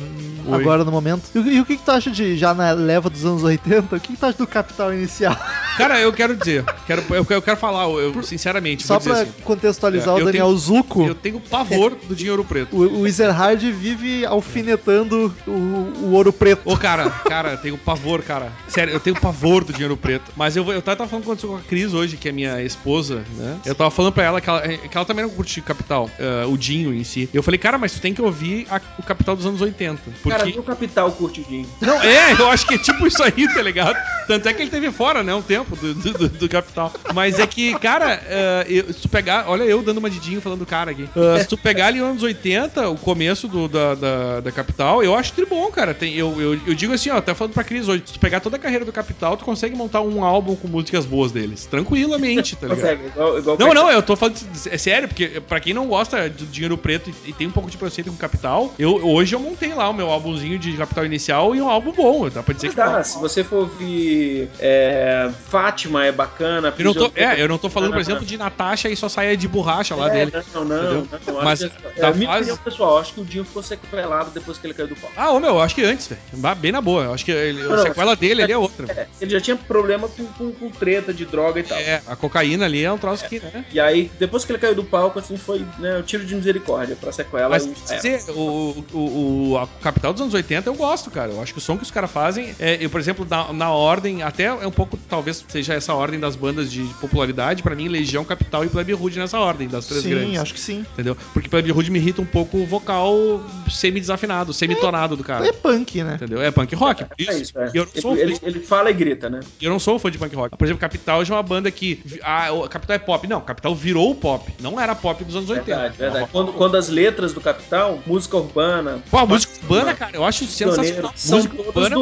agora no momento? E, o- e o que, que tu acha de, já na leva dos anos 80, o que, que tu acha do Capital Inicial? Cara, eu quero dizer, quero, eu, eu quero falar, eu, sinceramente, Só vou dizer pra assim, contextualizar É, o Daniel tenho- Zuco, eu tenho pavor do dinheiro preto. o, o Ezerhard vive alfinetando o, o ouro preto. Ô, cara, cara, eu tenho pavor, cara. Sério, eu tenho pavor do dinheiro preto. Mas eu, vou- eu tava falando com com a Cris hoje, que é minha esposa, né? Eu tava falando pra ela que ela, que ela também não curte Capital, eh, o Dinho em si. Eu falei, cara, mas tu tem que ouvir a- o Capital dos anos 80. Porque. Cara, o Capital curte o Dinho. Não, é, eu acho que é tipo isso aí, tá ligado? Tanto é que ele teve fora, né, um tempo do, do, do- do Capital. Mas é que, cara, eh, eu- se tu pegar. Olha eu dando uma didinho falando do cara aqui. Ah, se tu pegar ali nos anos 80, o começo do, da, da, da Capital, eu acho tri bom, cara. Tem, eu, eu, eu digo assim, ó, até falando pra Cris hoje, se tu pegar toda a carreira do Capital, tu consegue montar um álbum com músicas boas deles. Tranquilamente, tá ligado? Consegue, igual, igual Não, não, eu tô falando. É sério, porque pra quem não gosta do dinheiro preto e, e tem um pouco de preconceito com capital, eu, hoje eu montei lá o meu álbumzinho de capital inicial e um álbum bom. Dá pra dizer Mas que dá, se você for ouvir é, Fátima é bacana. Eu não tô, é, eu não tô falando, por é exemplo, de Natasha e só saia de borracha lá é, dele. Não, não, entendeu? não. Mas acho que, da é, minha fase- opinião pessoal, acho que o Dinho ficou sequelado depois que ele caiu do palco. Ah, ô meu, eu acho que antes, velho. Bem na boa. Eu acho que ele, Não, a não, sequela dele ali é outra. É, ele já tinha problema com, com, com treta de droga e tal. É, a cocaína ali é um troço que, né? E aí, depois que ele caiu do palco, assim, foi né, o tiro de misericórdia pra sequela. Mas é. dizer, o, o, o a Capital dos anos 80 eu gosto, cara. Eu acho que o som que os caras fazem, é, eu, por exemplo, na, na ordem, até é um pouco, talvez seja essa ordem das bandas de popularidade, pra mim, Legião, Capital e Plebe Rude nessa ordem, das três Sim, grandes. acho que sim. Entendeu? Porque Plebe Rude me irrita um pouco o vocal semi-desafinado, semi-tonado do cara. É punk, né? Entendeu? É punk rock. por É isso. isso, é. Eu não sou Ele, fã- ele, ele fala e grita, né? eu não sou um fã de punk rock. Por exemplo, Capital já é uma banda que. Ah, o Capital é pop. Não, Capital virou o pop. Não era pop dos anos 80. Verdade, verdade. Quando, quando as letras do Capital, música urbana, Pô, a música urbana, cara, eu acho sensacional. Música urbana,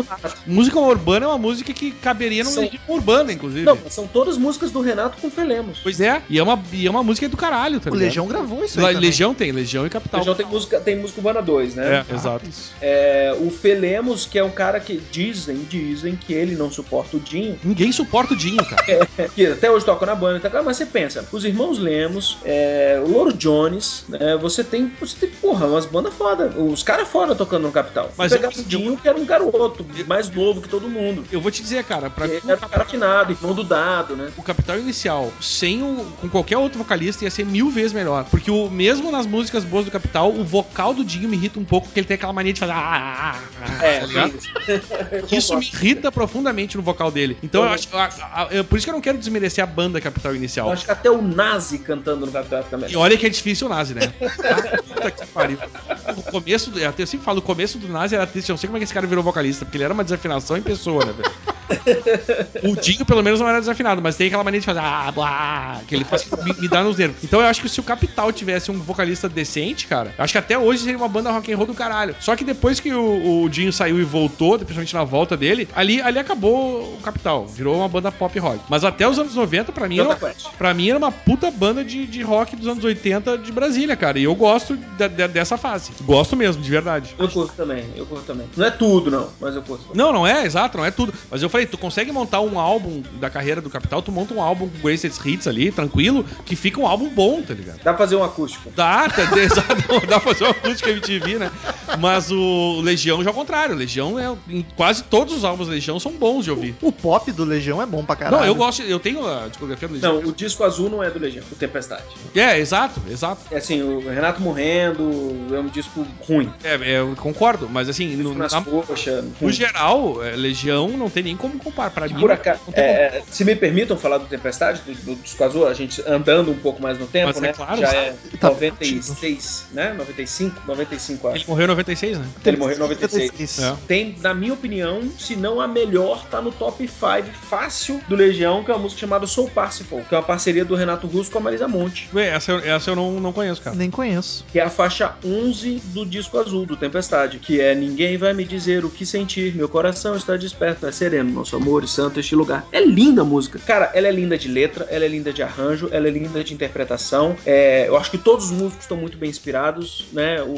música urbana é uma música que caberia numa São- legião urbana, inclusive. Não, são todas músicas do Renato com Felemos. Pois é, e é, uma, e é uma música do caralho, tá O ligado? Legião gravou isso aí também. Legião tem, Legião e Capital. Então tem música, tem música urbana 2, né? É, exato. Isso. É, o Felemos, que é um cara que dizem, dizem que ele não suporta o Dinho, Ninguém suporta o Dinho, cara. que até hoje toca na banda, e tal, mas você pensa, os irmãos Lemos, é, o Loro Jones, né, você tem, você tem, porra, umas bandas foda, os caras foda tocando no Capital. Mas Mas pegar eu- o Dinho, que era um garoto, mais novo que todo mundo. Eu vou te dizer, cara, pra mim, era um cara afinado, irmão do dado, né? o Capital Inicial, sem o, com qualquer outro vocalista, ia ser mil vezes melhor. Porque o, mesmo nas músicas boas do Capital, o vocal do Dinho me irrita um pouco, porque ele tem aquela mania de fazer. Ah, ah, ah, ah, É, tá isso. Me irrita profundamente no vocal dele. Então eu acho. a- a- eu- por isso que eu não quero desmerecer a banda Capital Inicial. Eu acho que até o Nazi cantando no Capital fica E olha que é difícil o Nazi, né? Ah, puta que pariu. O começo, do- eu sempre falo, o começo do Nazi era triste. Eu não sei como é que esse cara virou vocalista, porque ele era uma desafinação em pessoa, né, velho? O Dinho, pelo menos, não era desafinado, mas tem aquela mania de fazer. Ah, blá, que ele faz, me, me dá nos nervos. Então eu acho que se o Capital tivesse um vocalista decente, cara, eu acho que até hoje seria uma banda rock and roll do caralho. Só que depois que o, o Dinho saiu e voltou, principalmente na volta dele, ali, ali acabou o Capital. Virou uma banda pop rock. Mas até os anos 90, pra mim, era. Pra mim era uma puta banda de, de rock dos anos 80 de Brasília, cara. E eu gosto da- da- dessa fase. Gosto mesmo, de verdade. Eu curto também, eu curto também. Não é tudo, não, mas eu curto. Não, não é, exato, não é tudo. Mas eu falei, tu consegue montar um álbum da carreira do Capital, tu monta um álbum com Greatest Hits ali, tranquilo, que fica um álbum bom, tá ligado? Dá pra fazer um acústico. Dá, tá, exato, dá pra fazer uma acústica MTV, né? Mas o Legião já é o contrário. Legião é. Em quase todos os álbuns da Legião são bons de ouvir. O pop do Legião é bom pra caralho. Não, eu gosto, eu tenho a discografia do Legião. Não, o disco azul não é do Legião, o Tempestade. É, exato, exato. É assim, o Renato morrendo é um disco ruim. É, é, eu concordo, mas assim, no, na- coxas, No ruim. geral, é, Legião não tem nem como comparar. Pra mim, Por acaso, como. É, se me permitam falar do Tempestade, do, do disco azul, a gente andando um pouco mais no tempo, Mas é né? claro, Já é Tá 96, né? 95? 95, acho. Ele morreu em 96, né? Ele morreu em 96. É. Tem, na minha opinião, se não a melhor, tá no top 5 fácil do Legião, que é uma música chamada Soul Parsifal, que é uma parceria do Renato Russo com a Marisa Monte, Ué, essa, eu- essa eu não, não conheço, cara. Nem conheço. que é a faixa 11 do disco azul, do Tempestade, que é Ninguém vai me dizer o que sentir, meu coração está desperto, é sereno, nosso amor e santo este lugar. É linda a música. Cara, ela é linda de letra, ela é linda de arranjo, ela é linda de interpretação. É, eu acho que todos os músicos estão muito bem inspirados, né? O,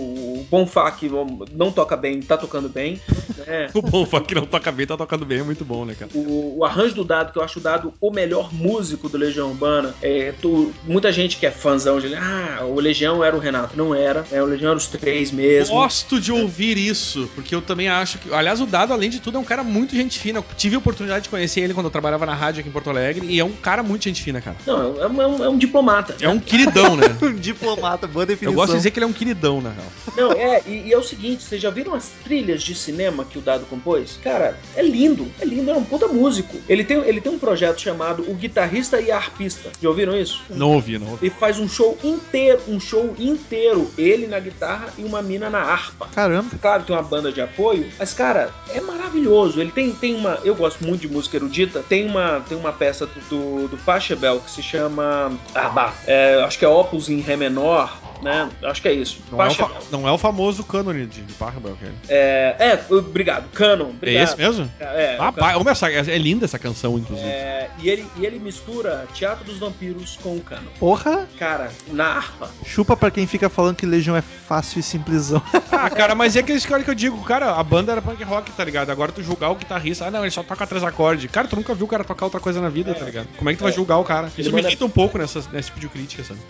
o Bonfá, que não toca bem, tá tocando bem, né? O bom funk que não toca bem, tá tocando bem, é muito bom, né, cara? O, o arranjo do Dado, que eu acho o Dado o melhor músico do Legião Urbana. É, tu- muita gente que é fãzão de ah, o Legião era o Renato. Não era. É, o Legião era os três mesmo. Gosto de ouvir isso, porque eu também acho que. Aliás, o Dado, além de tudo, é um cara muito gente fina. Eu tive a oportunidade de conhecer ele quando eu trabalhava na rádio aqui em Porto Alegre, e é um cara muito gente fina, cara. Não, é um, é um- é um diplomata. É um queridão, né? Um diplomata, boa Eu definição. gosto de dizer que ele é um queridão, na real. Não, é, e, e é o seguinte, vocês já viram as trilhas de cinema que o Dado compôs? Cara, é lindo, é lindo, é um puta músico. Ele tem, ele tem um projeto chamado O Guitarrista e a Arpista. Já ouviram isso? Não ouvi, não ouvi. Ele faz um show inteiro, um show inteiro, ele na guitarra e uma mina na harpa. Caramba. Claro, tem uma banda de apoio, mas cara, é maravilhoso. Ele tem, tem uma, eu gosto muito de música erudita. Tem uma, tem uma peça do, do, do Pachelbel que se chama, ah, bah, é, acho que é Opus em Ré menor, né? Acho que é isso. Não é, o não é o famoso cânone de, de Pachelbel. É, é, obrigado. Canon. É Obrigado. esse mesmo? É, Ah, Canon. pá, ô, essa- é linda essa canção, inclusive. É, e, ele, e ele mistura Teatro dos Vampiros com o Canon. Porra, Cara, na harpa. chupa pra quem fica falando que Legião é fácil e simplesão. Ah, cara, mas é aquele cara que eu digo, cara, a banda era punk rock, tá ligado? Agora tu julgar o guitarrista, ah, não, ele só toca três acordes. Cara, tu nunca viu o cara tocar outra coisa na vida, tá ligado? Como é que tu vai julgar o cara? Isso Ele me manda- irrita um pouco nessas, nesse tipo de crítica, sabe?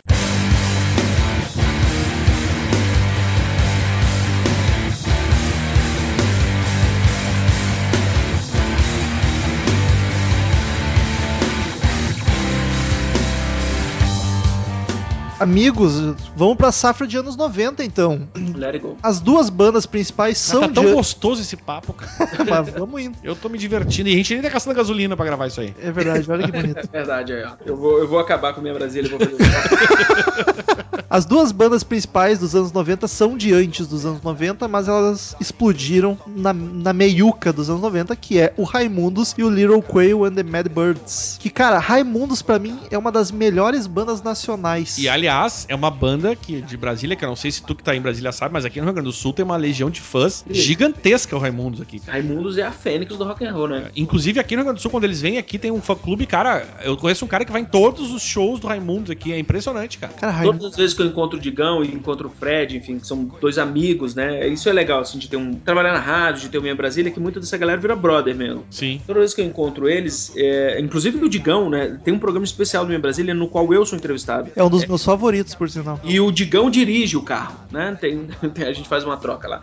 Amigos, vamos pra safra de anos 90 então. Let it go. As duas bandas principais são tá tão de... gostoso esse papo, cara. Mas vamos indo. Eu tô me divertindo e a gente nem tá gastando gasolina pra gravar isso aí. É verdade, olha que bonito. É verdade aí, ó. Eu vou, eu vou acabar com a minha Brasília e vou fazer isso. As duas bandas principais dos anos 90 são de antes dos anos 90, mas elas explodiram na, na meiuca dos anos 90, que é o Raimundos e o Little Quail and the Mad Birds. Que, cara, Raimundos pra mim é uma das melhores bandas nacionais. E aliás, é uma banda que, de Brasília, que eu não sei se tu que tá em Brasília sabe, mas aqui no Rio Grande do Sul tem uma legião de fãs gigantesca o Raimundos aqui. cara. Raimundos é a fênix do rock and roll, né? Inclusive aqui no Rio Grande do Sul, quando eles vêm aqui, tem um fã clube, cara. Eu conheço um cara que vai em todos os shows do Raimundos aqui. É impressionante, cara. Cara, Raimundos... Todas as vezes que eu eu encontro o Digão e encontro o Fred, enfim, que são dois amigos, né? Isso é legal, assim, de ter um. Trabalhar na rádio, de ter o Minha Brasília, que muita dessa galera vira brother mesmo. Sim. Toda vez que eu encontro eles, é, inclusive o Digão, né? Tem um programa especial do Minha Brasília no qual eu sou entrevistado. É um dos meus favoritos, por sinal. E o Digão dirige o carro, né? Tem, tem- a gente faz uma troca lá.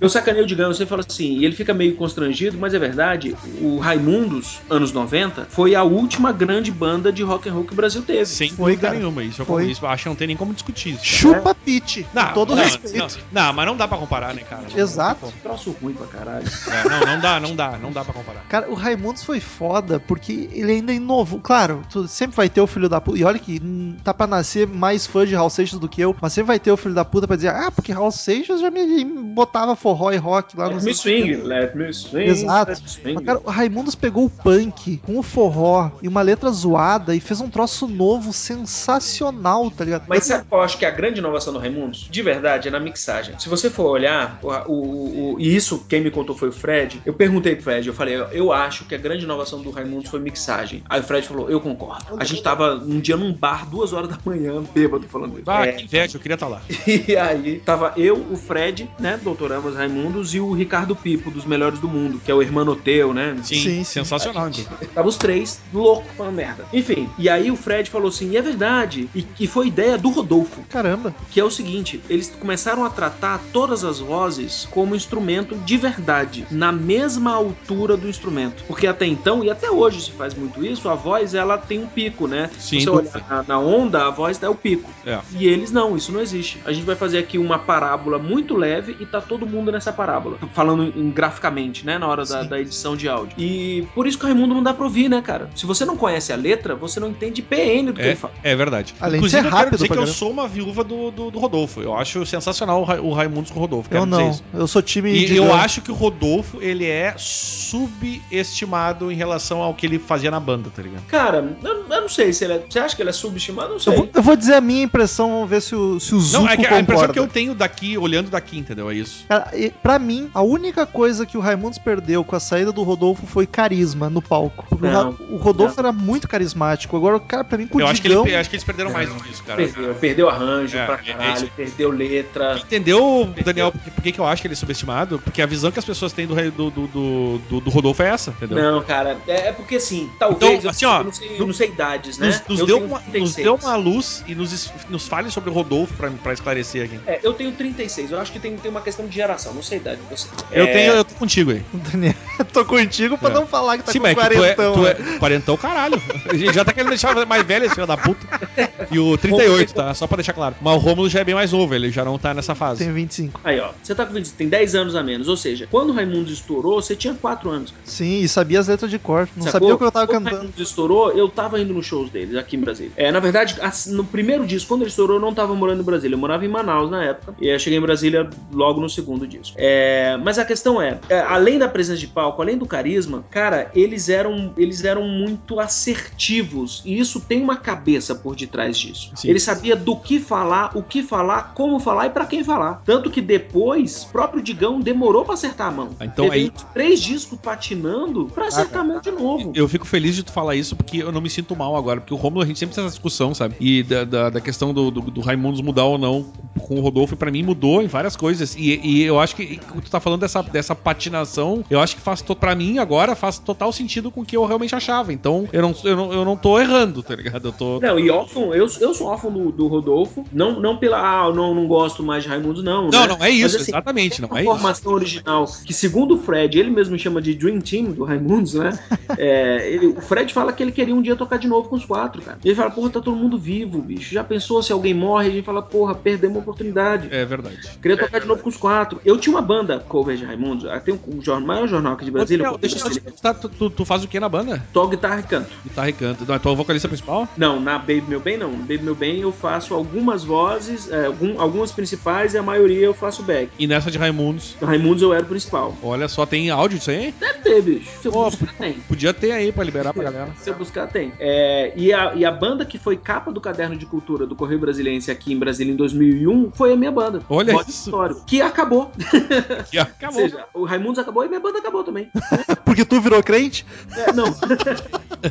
Eu sacanei o Digão, eu sempre falo assim, e ele fica meio constrangido, mas é verdade, o Raimundos, anos 90, foi a última grande banda de rock and roll que o Brasil teve. Sem Foi, dúvida cara. nenhuma. Isso eu, Foi. isso acho que não tem nem como discutir isso. Chupa Pete, Não, todo não, respeito. Não, não, mas não dá pra comparar, né, cara? Exato. Troço ruim pra caralho. É, não, não dá, não dá, não dá pra comparar. Cara, o Raimundos foi foda porque ele ainda inovou. Claro, tu sempre vai ter o filho da puta. E olha que hum, tá pra nascer mais fã de Raul Seixas do que eu. Mas sempre vai ter o filho da puta pra dizer: Ah, porque Raul Seixas já me, botava forró e rock lá Let nos me swing, let me swing. Exato. let me swing. Mas, cara, o Raimundos pegou o punk com o forró e uma letra zoada e fez um troço novo, sensacional, tá ligado? Mas sabe qual eu acho que é a grande inovação do Raimundos? De verdade, é na mixagem. Se você for olhar, o, o- o- e isso quem me contou foi o Fred, eu perguntei pro Fred, eu falei, eu, acho que a grande inovação do Raimundos foi mixagem. Aí o Fred falou, eu concordo. A gente tava um dia num bar, duas horas da manhã, bêbado falando isso. Ah, É, que inveja, eu queria estar lá. E aí tava eu, o Fred, né, Doutor Amos Raimundos, e o Ricardo Pipo, dos melhores do mundo, que é o Hermanoteu, né? Sim, Sim, sim. sensacional. inclusive. Tava os três loucos falando merda. Enfim, e aí o Fred falou assim: e é verdade. E, e foi ideia do Rodolfo. Caramba. Que é o seguinte: eles começaram a tratar todas as vozes como instrumento de verdade, na mesma altura do instrumento. Porque até então, e até hoje se faz muito isso, a voz ela tem um pico, né? Sim, Se você olhar na, na onda, a voz é o pico. É. E eles não, isso não existe. A gente vai fazer aqui uma parábola muito leve e tá todo mundo nessa parábola. Falando em, graficamente, né? Na hora da, da edição de áudio. E por isso que o Raimundo não dá pra ouvir, né, cara? Se você não conhece a letra, você não entende PN do que ele fala. É verdade. Além de Inclusive, ser eu quero rápido dizer que eu sou uma viúva do, do, do Rodolfo. Eu acho sensacional o, Ra o Raimundos com o Rodolfo. Eu não. isso. Eu sou time E de eu acho que o Rodolfo, ele é subestimado em relação ao que ele fazia na banda, tá ligado? Cara, eu, eu não sei se ele é. Você acha que ele é subestimado? Não Eu sei. vou, eu vou dizer a minha impressão, vamos ver se o, se o Zuko Não, é que a impressão que eu tenho daqui, olhando daqui, entendeu? É isso. Cara, pra mim, a única coisa que o Raimundos perdeu com a saída do Rodolfo foi carisma no palco. Não, o Rodolfo era muito carismático. Agora, o cara, pra mim, com o Eu acho, que ele, eu acho que eles perderam mais do que isso, cara. Perdeu, perdeu arranjo É, pra é caralho, isso. perdeu letra. Entendeu, Daniel, por que- que, eu acho que ele é subestimado? Porque a visão que as pessoas têm do, rei- do, do, do, do- do Rodolfo é essa, entendeu? Não, cara, é, é porque assim, talvez. Então, assim, ó, eu, não sei, eu não sei idades, né? Nos, nos eu deu tenho uma, nos 36. deu uma luz e nos, nos fale sobre o Rodolfo pra, pra esclarecer aqui. É, eu tenho 36, eu acho que tem, tem uma questão de geração, não sei a idade de você. Eu É, tenho, eu tô contigo aí. Daniel, eu tô contigo pra É. não falar que tá Sim, com mas é que tu é, quarentão. tu é né? quarentão, caralho. Já tá querendo deixar mais velho esse filho da puta. E o 38, tá? Só pra deixar claro. Mas o Rômulo já é bem mais novo, ele já não tá nessa fase. Tenho 25. Aí, ó, você tá com 20, tem 10 anos a menos, ou seja, quando o Raimundo estourou, você tinha 4 anos. cara. Sim, e sabia as letras de cor. Não Sacou? sabia o que eu tava Quando o cantando. Raimundo estourou, eu tava indo nos shows deles aqui em Brasília. É, na verdade, no primeiro disco, quando ele estourou, eu não tava morando em Brasília. Eu morava em Manaus na época. E eu cheguei em Brasília logo no segundo disco. É, mas a questão é, é, além da presença de palco, além do carisma, cara, eles eram, eles eram muito assertivos. E isso tem uma cabeça por detrás disso. Sim. Ele sabia do que falar, o que falar, como falar e pra quem falar. Tanto que depois, o próprio Digão demorou pra acertar a mão. Então Teve aí- três discos patinando pra acertar a mão de novo. Eu fico feliz de tu falar isso porque eu não me sinto mal agora. Porque o Rômulo, a gente sempre tem essa discussão, sabe? E da, da, da questão do, do, do Raimundos mudar ou não com o Rodolfo, pra mim mudou em várias coisas. E, e eu acho que tu tá falando dessa, dessa patinação, eu acho que faz, pra mim agora, faz total sentido com o que eu realmente achava. Então eu não, eu não, eu não tô errando, tá ligado? Eu tô. Não, e órfão, eu, eu sou órfão do, do Rodolfo, não, não pela, ah, não, não gosto mais de Raimundo, não. Não, né? não é isso, Mas, assim, exatamente, não a é isso. formação original, que segundo o Fred, ele mesmo chama de Dream Team do Raimundos, né? É, ele- o Fred fala que ele queria um dia tocar de novo com os quatro, cara. Ele fala, porra, tá todo mundo vivo, bicho. Já pensou se alguém morre? A gente fala, porra, perdemos a oportunidade. É verdade. Queria tocar de novo com os quatro. Eu tinha uma banda cover de Raimundos, ah, tem um, jornal, maior jornal aqui de Brasília. Deixa eu te perguntar, tu, tu, faz o que na banda? Toco guitarra e canto. Guitarra e canto. Não, tu é o vocalista principal? Não, na Baby Meu Bem não. No Baby Meu Bem eu faço algumas vozes, é, algum- algumas principais e a maioria eu faço back. E nessa de Raimundos, No Raimundos eu era o principal. olha só, tem áudio disso aí? Deve ter, bicho. Se eu Pô, buscar, tem. Podia ter aí pra liberar pra galera. Se eu buscar, tem. É, e, a, e a banda que foi capa do Caderno de Cultura do Correio Brasiliense aqui em Brasília em 2001 foi a minha banda. Olha Bode isso. Histórico, que acabou. Que acabou. Ou seja, o Raimundos acabou e minha banda acabou também. Porque tu virou crente? É, não.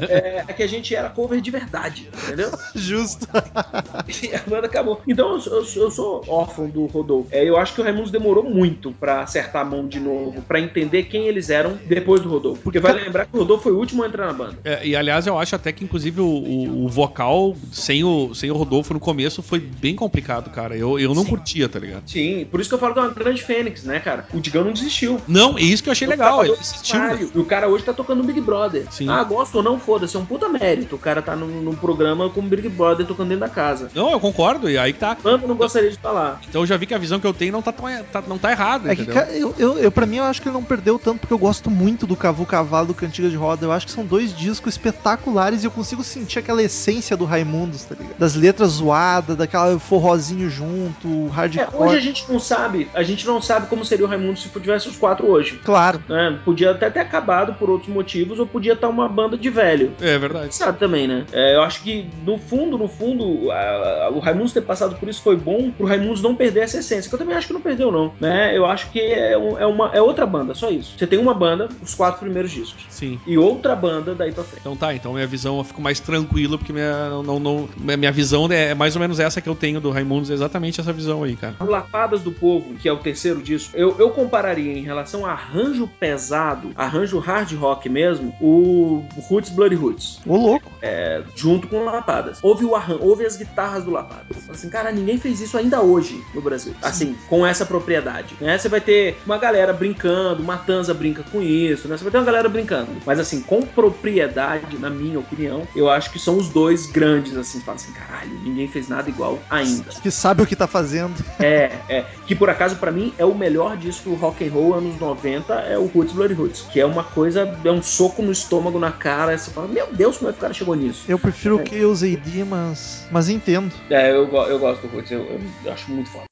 É, é que a gente era cover de verdade, entendeu? Justo. a banda acabou. Então eu, eu- eu sou órfão do Rodolfo. É, eu acho que o Raimundos demorou muito pra acertar a mão de novo, pra entender quem eles eram depois do Rodolfo. Porque vai lembrar que o Rodolfo foi o último a entrar na banda. É, e aliás, eu acho até que, inclusive, o, o- o vocal sem o, sem o Rodolfo no começo foi bem complicado, cara. Eu, eu não curtia, tá ligado? Sim, por isso que eu falo que é uma grande fênix, né, cara? O Digão não desistiu. Não, é isso que eu achei legal. Ele cara insistiu. né? E o cara hoje tá tocando Big Brother. Sim. Ah, gosto ou não, foda-se. É um puta mérito. O cara tá num, num programa como Big Brother tocando dentro da casa. Não, eu concordo, e aí que tá. Banda não gostaria de falar. Então eu já vi que a visão que eu tenho não tá, tão, tá- não tá errada, É que, entendeu? ca- eu, eu, eu, pra mim, eu acho que ele não perdeu tanto, porque eu gosto muito do Cavu Cavalo do Cantiga de Roda. Eu acho que são dois discos espetaculares e eu consigo sentir aquela essência do Raimundos, tá ligado? Das letras zoadas, daquela forrozinho junto, É, hardcore. hoje a gente não sabe, a gente não sabe como seria o Raimundo se tivesse os quatro hoje. Claro. né? Podia até ter acabado por outros motivos, ou podia estar uma banda de velho. É verdade. Sabe também, né? É, eu acho que, no fundo, no fundo, a- a- o Raimundos ter passado por isso foi bom pro Raimundos não perder essa essência, que eu também acho que não perdeu, não. Né? Eu acho que é, um- é uma, é outra banda, só isso. Você tem uma banda, os quatro primeiros discos. Sim. E outra banda daí pra frente. Então tá, então minha visão eu fico mais tranquilo, porque minha, não, não, minha visão é mais ou menos essa que eu tenho do Raimundos, é exatamente essa visão aí, cara. Lapadas do Povo, que é o terceiro disco, eu, eu compararia em relação a arranjo pesado, arranjo hard rock mesmo, o Roots Bloody Roots. Ô, louco. é, junto com o Lapadas. Houve, o arran houve as guitarras do Lapadas. Assim, cara, ninguém fez isso ainda hoje no Brasil. Assim, com essa propriedade. Né? Você vai ter uma galera brincando, Matanza brinca com isso, né? Você vai ter uma galera brincando. Mas assim, com propriedade, na minha opinião, eu acho que são os dois grandes, assim, fala assim, caralho, ninguém fez nada igual ainda. Que sabe o que tá fazendo. É, é. Que por acaso, pra mim, é o melhor disco do rock and roll anos 90, é o Roots Bloody Roots. Que é uma coisa, é um soco no estômago, na cara. Você fala, meu Deus, como é que o cara chegou nisso? Eu prefiro É. o Chaos AD, mas, mas entendo. É, eu, eu gosto do Roots, eu, eu- eu acho muito foda.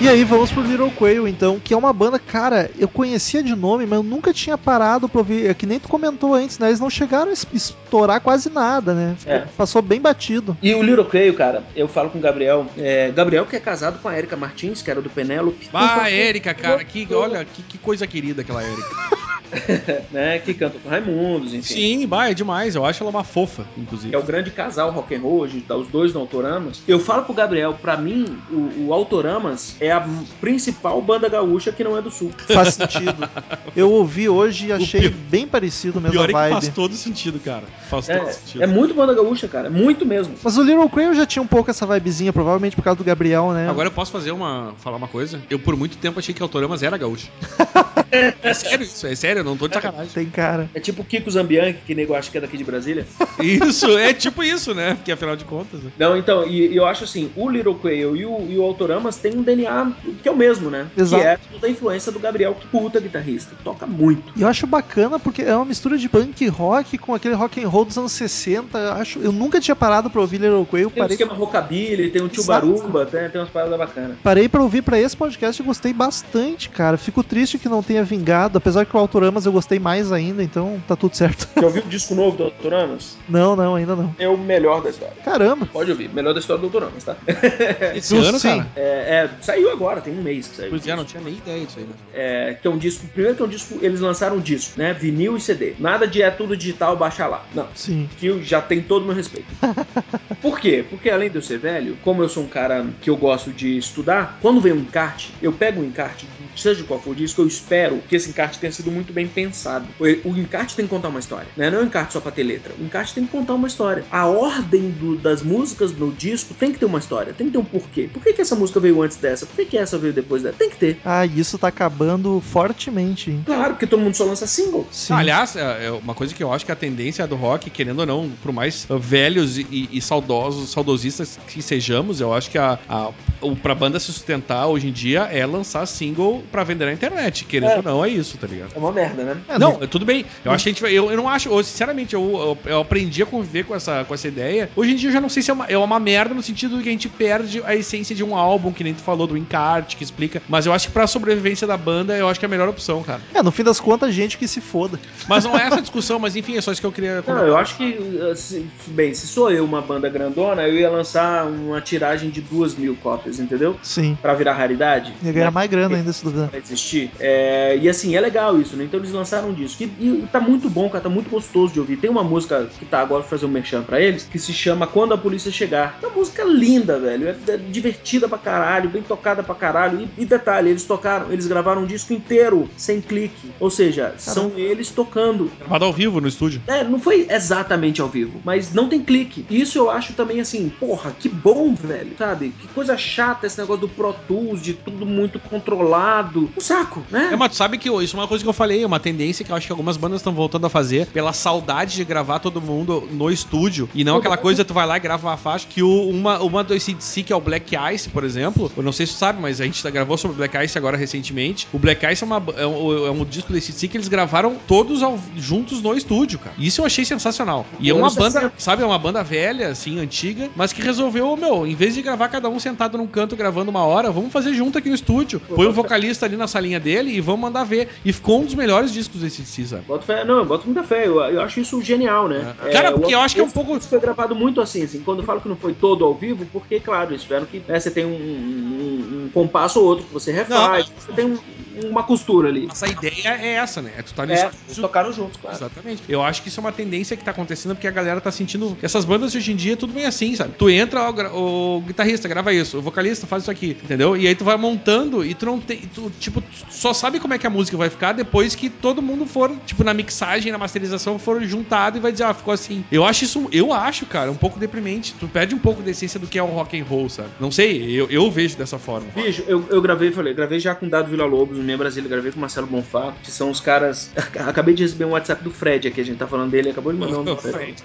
E aí vamos pro Little Quail, então, que é uma banda, cara, eu conhecia de nome, mas eu nunca tinha parado pra ouvir. É que nem tu comentou antes, né? Eles não chegaram a es- estourar quase nada, né? Ficou- É. Passou bem batido. E o Little Creio, cara, eu falo com o Gabriel. é, Gabriel que é casado com a Erika Martins, que era do Penélope. Ah, Érica, cara, que, olha, que, que coisa querida aquela Érica. Né, que canta com Raimundos, enfim. Sim, bah, é demais. Eu acho ela uma fofa, inclusive. É o grande casal rock and roll, a gente tá os dois no Autoramas. Eu falo pro Gabriel, pra mim, o, o Autoramas é a principal banda gaúcha que não é do sul. Faz sentido. Eu ouvi hoje e achei pior- bem parecido mesmo a é vibe. faz todo sentido, cara. Faz todo É, sentido. é muito banda gaúcha, cara. É muito mesmo. Mas o Little Quail já tinha um pouco essa vibezinha, provavelmente por causa do Gabriel, né? Agora eu posso fazer uma. falar uma coisa? Eu por muito tempo achei que Autoramas era gaúcho. é sério isso, é sério, eu não tô de sacanagem. Tem cara. É tipo o Kiko Zambianchi, que nego acha que é daqui de Brasília. Isso, é tipo isso, né? Porque afinal de contas. né? Não, então, e, e eu acho assim, o Little Quail e o, e o Autoramas tem um DNA que é o mesmo, né? Exato. Que é da influência do Gabriel, que puta guitarrista. Toca muito. E eu acho bacana porque é uma mistura de punk rock com aquele rock and roll dos anos 60. Eu, acho, eu nunca tinha parado pra ouvir Little Quail. Tem um Parei, esquema rockabilly, tem um tio Exato. Barumba, tem, tem umas paradas bacanas. parei pra ouvir pra esse podcast e gostei bastante, cara. Fico triste que não tenha vingado, apesar que o Autoramas eu gostei mais ainda, então tá tudo certo. Já ouviu o disco novo do Autoramas? Não, não, ainda não. É o melhor da história. Caramba. Pode ouvir, melhor da história do Autoramas, tá? Esse Eu ano, sim. cara. É, é, saiu agora, tem um mês que saiu. Pois é, não tinha nem ideia disso aí. Né? É, que é um disco. Primeiro que é um disco, eles lançaram um disco, né? Vinil e CD. Nada de é tudo digital, baixa lá. Não. Sim. Que já tem todo o meu respeito. Por quê? Porque além de eu ser velho, como eu sou um cara que eu gosto de estudar, quando vem um encarte, eu pego um encarte, seja qual for o disco, eu espero que esse encarte tenha sido muito bem pensado. O, o encarte tem que contar uma história, né? Não é um encarte só pra ter letra. O encarte tem que contar uma história. A ordem do- das músicas no disco tem que ter uma história, tem que ter um porquê. Por que, que essa música veio antes dessa? Por que, que essa veio depois dessa? Tem que ter. Ah, isso tá acabando fortemente, hein? Claro, porque todo mundo só lança single. Sim. Aliás, é é uma coisa que eu acho que a tendência do rock, querendo ou não, por mais velhos e, e- e saudosos, saudosistas que sejamos, eu acho que a, a, o, pra banda se sustentar hoje em dia é lançar single pra vender na internet, querendo É, ou não, é isso, tá ligado? É uma merda, né? É, não, tudo bem. Eu acho que a gente vai. Eu, eu não acho. Eu, sinceramente, eu, eu, eu aprendi a conviver com essa, com essa ideia. Hoje em dia eu já não sei se é uma, é uma merda no sentido de que a gente perde a essência de um álbum, que nem tu falou do encarte, que explica. Mas eu acho que pra sobrevivência da banda, eu acho que é a melhor opção, cara. É, no fim das contas, gente que se foda. Mas não é essa a discussão, mas enfim, é só isso que eu queria Não, eu acho que, se- bem, se sou eu uma banda grandona, eu ia lançar uma tiragem de duas mil cópias, entendeu? Sim. Pra virar raridade. Ia ganhar né? mais grana ainda se duvidar. Pra existir. É, e assim, é legal isso, né? Então eles lançaram um disco. E, e tá muito bom, cara, tá muito gostoso de ouvir. Tem uma música que tá agora pra fazer um merchan pra eles, que se chama Quando a Polícia Chegar. É uma música linda, velho. É, é divertida pra caralho, bem tocada pra caralho. E, e detalhe, eles tocaram, eles gravaram um disco inteiro, sem clique. Ou seja, são eles tocando. Gravado ao vivo no estúdio. É, não foi exatamente ao vivo, mas não tem clique. E Isso eu acho também assim, porra, que bom, velho, sabe? Que coisa chata esse negócio do Pro Tools, de tudo muito controlado. Um saco, né? É, mas sabe que isso é uma coisa que eu falei, é uma tendência que eu acho que algumas bandas estão voltando a fazer pela saudade de gravar todo mundo no estúdio e não aquela coisa tu vai lá e grava uma faixa que o, uma, uma do ACDC, que é o Black Ice, por exemplo, eu não sei se tu sabe, mas a gente tá- gravou sobre o Black Ice agora recentemente. O Black Ice é, uma, é, um, é um disco do ACDC que eles gravaram todos ao- juntos no estúdio, cara. Isso eu achei sensacional. E é uma banda, 60. sabe, é uma banda velha, assim, antiga, mas que resolveu, meu, em vez de gravar cada um sentado num canto gravando uma hora, vamos fazer junto aqui no estúdio. Põe o vocalista ali na salinha dele e vamos mandar ver. E ficou um dos melhores discos desse DC, sabe? Boto fé, não, boto muita fé, eu, eu acho isso genial, né? É. Cara, porque eu acho que é um pouco- disco foi gravado muito assim, assim, quando eu falo que não foi todo ao vivo, porque, claro, eles tiveram que, né, você tem um, um- um compasso ou outro que você refaz, você tem um- uma costura ali. Nossa ideia é essa, né? É tu tá no É, estúdio. tocaram juntos, claro. Exatamente. Eu acho que isso é uma tendência que tá acontecendo porque a galera tá sentindo. Essas bandas de hoje em dia, tudo bem assim, sabe? Tu entra, ó, gra- o, guitarrista grava isso, o vocalista faz isso aqui, entendeu? E aí tu vai montando e tu não tem. Tu, tipo, tu só sabe como é que a música vai ficar depois que todo mundo for, tipo, na mixagem, na masterização, for juntado e vai dizer, ah, ficou assim. Eu acho isso, eu acho, cara, um pouco deprimente. Tu perde um pouco da essência do que é o rock and roll, sabe? Não sei, eu, eu vejo dessa forma. Bicho, eu, eu gravei, falei, gravei já com Dado Vila Lobos, no Brasília, gravei com o Marcelo Bonfá, que são os caras. Acabei de receber um WhatsApp do Fred aqui, a gente tá falando dele, acabou de mandar um.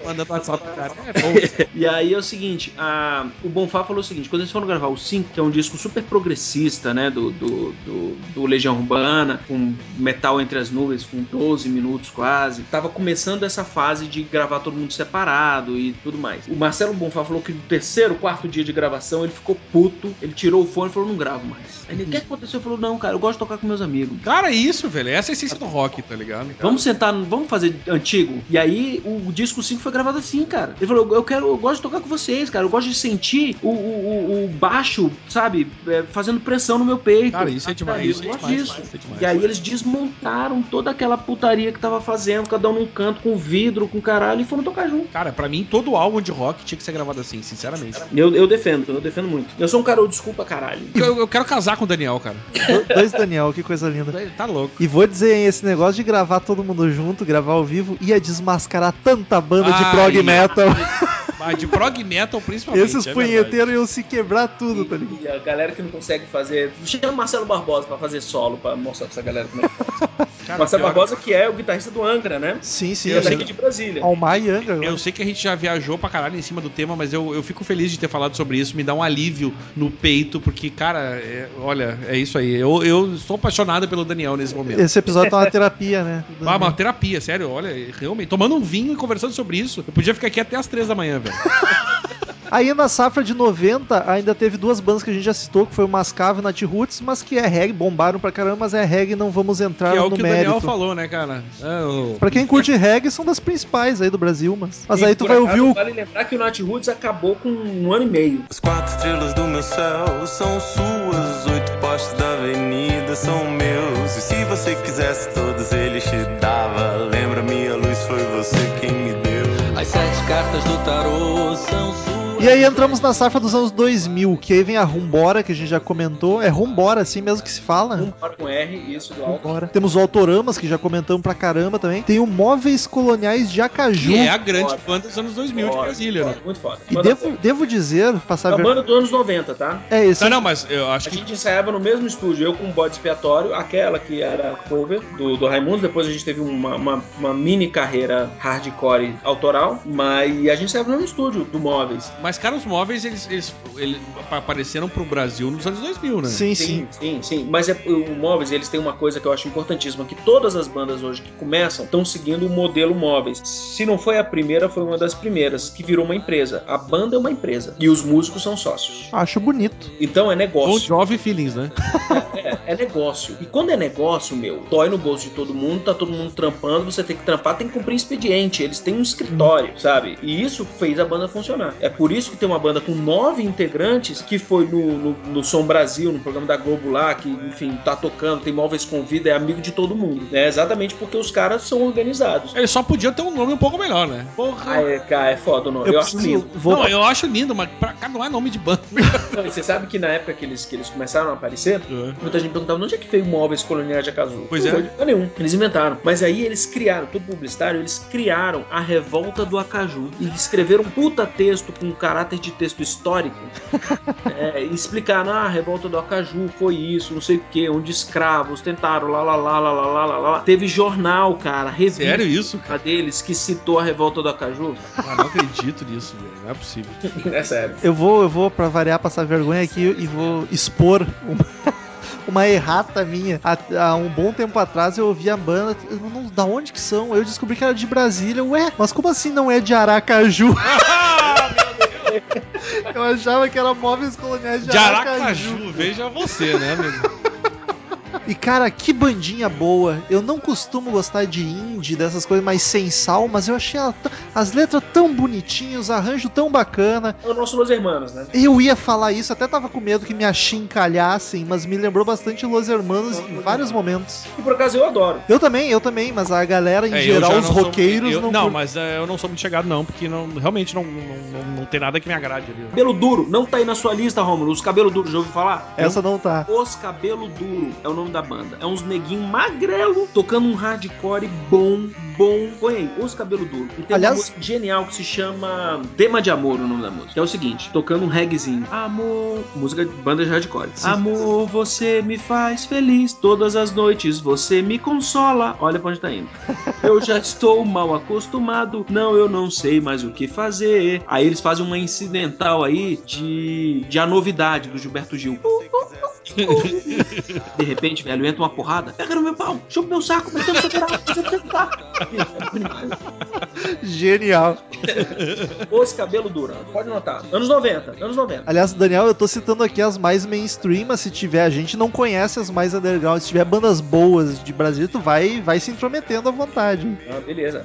Mandando WhatsApp pro cara. É bom. E aí é o seguinte, a- o Bonfá falou o seguinte, quando eles foram gravar o 5, que é um disco super progressista, né, do, do, do, do Legião Urbana, com metal entre as nuvens, com 12 minutos quase, tava começando essa fase de gravar todo mundo separado e tudo mais. O Marcelo Bonfá falou que no terceiro, quarto dia de gravação, ele ficou puto, ele tirou o fone e falou, não gravo mais. Aí ele, o que aconteceu? Ele falou, não, cara, eu gosto de tocar com meus amigos. Cara, é isso, velho. Essa é a essência do rock, tá ligado? Vamos sentar, no- vamos fazer antigo. E aí o, disco 5 foi gravado assim, cara. Ele falou: eu quero, eu gosto de tocar com vocês, cara. Eu gosto de sentir o, o, o- baixo, sabe, é, fazendo pressão no meu peito. Cara, isso é demais, Sabe? isso é Eu gosto demais, disso. isso é demais. E aí eles desmontaram toda aquela putaria que tava fazendo, cada um num canto, com vidro, com caralho, e foram tocar junto. Cara, pra mim, todo álbum de rock tinha que ser gravado assim, sinceramente. Eu, eu defendo, eu defendo muito. Eu sou um cara, desculpa, caralho. Eu, eu quero casar com o Daniel, cara. Do- Dois Daniel, que coisa linda. Tá louco. E vou dizer, hein, esse negócio de gravar todo mundo junto, gravar ao vivo, ia desmascarar tanta banda de Ai. prog metal. Mas de prog metal, principalmente. Esses é punheteiros iam se quebrar tudo, tá ligado? E a galera que não consegue fazer. Chama o Marcelo Barbosa pra fazer solo, pra mostrar pra essa galera como é que faz. Cara, Marcelo Barbosa, que é o guitarrista do Angra, né? Sim, sim. E eu é sei. daqui de Brasília. Almar e Angra. Eu sei que a gente já viajou pra caralho em cima do tema, mas eu, eu fico feliz de ter falado sobre isso. Me dá um alívio no peito, porque, cara, é- olha, é isso aí. Eu, eu estou apaixonado pelo Daniel nesse momento. Esse episódio tá uma terapia, né? Ah, uma terapia, sério, olha, realmente. Tomando um vinho e conversando sobre isso. Eu podia ficar aqui até as três da manhã, velho. Aí na safra de 90 ainda teve duas bandas que a gente já citou, que foi o Mascavo e o Nat Roots, mas que é reggae, bombaram pra caramba, mas é reggae, não vamos entrar que é no o que o mérito. Daniel falou, né, cara? É, o- Pra quem curte reggae, são das principais aí do Brasil, mas. Mas E aí tu vai acaso, ouvir o. Vale lembrar que o Nat Roots acabou com um ano e meio. As quatro estrelas do meu céu são suas, oito postes da avenida são meus. E se você quisesse todos eles te dava, lembra-me, a luz foi você quem me deu. As sete cartas do tarô são suas. E aí entramos na safra dos anos 2000, que aí vem a Rumbora, que a gente já comentou. É Rumbora, assim mesmo que se fala. Um par com R, isso do alto. Rumbora. Temos o Autoramas, que já comentamos pra caramba também. Tem o Móveis Coloniais de Acaju. Que é a grande Foda. banda dos anos 2000 de Foda, Brasília, né? foda, Muito foda. E Banda devo, devo dizer, passar É uma ver... banda dos anos 90, tá? É esse. Não, não, mas eu acho A que gente ensaiava no mesmo estúdio, eu com o bode expiatório, aquela que era cover do, do Raimundo, depois a gente teve uma, uma, uma mini carreira hardcore autoral, mas a gente ensaiava no mesmo estúdio do Móveis. Mas, cara, os móveis, eles, eles, eles apareceram pro Brasil nos anos 2000, né? Sim, sim. Sim, sim, sim. Mas é, o Móveis, eles têm uma coisa que eu acho importantíssima, que todas as bandas hoje que começam estão seguindo o modelo Móveis. Se não foi a primeira, foi uma das primeiras, que virou uma empresa. A banda é uma empresa. E os músicos são sócios. Acho bonito. Então é negócio. Jovi Feelings, né? É, é negócio. E quando é negócio, meu, dói no bolso de todo mundo, tá todo mundo trampando, você tem que trampar, tem que cumprir expediente. Eles têm um escritório, sabe? E isso fez a banda funcionar. É por isso que tem uma banda com nove integrantes que foi no, no, no Som Brasil, no programa da Globo lá, que, enfim, tá tocando, tem móveis com vida, é amigo de todo mundo. É exatamente porque os caras são organizados. Eles só podiam ter um nome um pouco melhor, né? Porra. Ah, é, cara, é foda o nome. Eu, Eu, acho lindo. Vou Não, eu acho lindo, mas pra cá não é nome de banda. Não, e você sabe que na época que eles, que eles começaram a aparecer, É. Muita gente perguntava onde é que veio móveis coloniais de Acazul. Pois não é. foi de nenhum. Eles inventaram. Mas aí eles criaram, todo publicitário, eles criaram a revolta do Acaju. E escreveram um puta texto com caráter de texto histórico, é, explicar, ah, a revolta do Acaju foi isso, não sei o que, onde escravos tentaram, lá, lá, lá, lá, lá, lá, lá. Teve jornal, cara, revista Sério isso, cara? deles que citou a revolta do Acaju. Ah, não acredito nisso, velho, não é possível. É sério. Eu vou, eu vou, pra variar, passar vergonha aqui e vou expor uma... uma errata minha. Há, um bom tempo atrás eu ouvi a banda. Não, da onde que são? Eu descobri que era de Brasília. Ué, mas como assim não é de Aracaju? eu achava que era móveis coloniais de, De Aracaju. Aracaju, veja você, né, amigo? E cara, que bandinha boa. Eu não costumo gostar de indie, dessas coisas mais sem sal, mas eu achei as letras tão bonitinhas, os arranjos tão bacana. É o nosso Los Hermanos, né? Eu ia falar isso, até tava com medo que me achincalhassem, mas me lembrou bastante Los Hermanos em vários momentos. E por acaso eu adoro. Eu também, eu também, mas a galera em É, geral, os não sou- roqueiros eu- não. Não, curtem. mas é, eu não sou muito chegado, não, porque não, realmente não, não, não, não tem nada que me agrade ali. Cabelo duro, não tá aí na sua lista, Romulo. Os cabelo duro, já ouviu falar? Essa não tá. Os Cabelo Duro é o nome da banda. É uns neguinho magrelo tocando um hardcore bom, bom. Põe aí, Os Cabelo Duro. E tem Aliás- uma música genial que se chama Tema de Amor, o nome da música. Que é o seguinte, tocando um reggaezinho. Amor, música de banda de hardcore. Sim. Amor, você me faz feliz todas as noites, você me consola. Olha pra onde tá indo. Eu já estou mal acostumado, não, eu não sei mais o que fazer. Aí eles fazem uma incidental aí de, de a novidade do Gilberto Gil. De repente, velho, entra uma porrada, pega no meu pau, chupa meu saco, me tenta segurar, você me tenta Genial. Os cabelo duro, pode notar. Anos 90, anos 90. Aliás, Daniel, eu tô citando aqui as mais mainstream, mas se tiver, a gente não conhece as mais underground. Se tiver bandas boas de Brasil, tu vai, vai se intrometendo à vontade. Ah, beleza.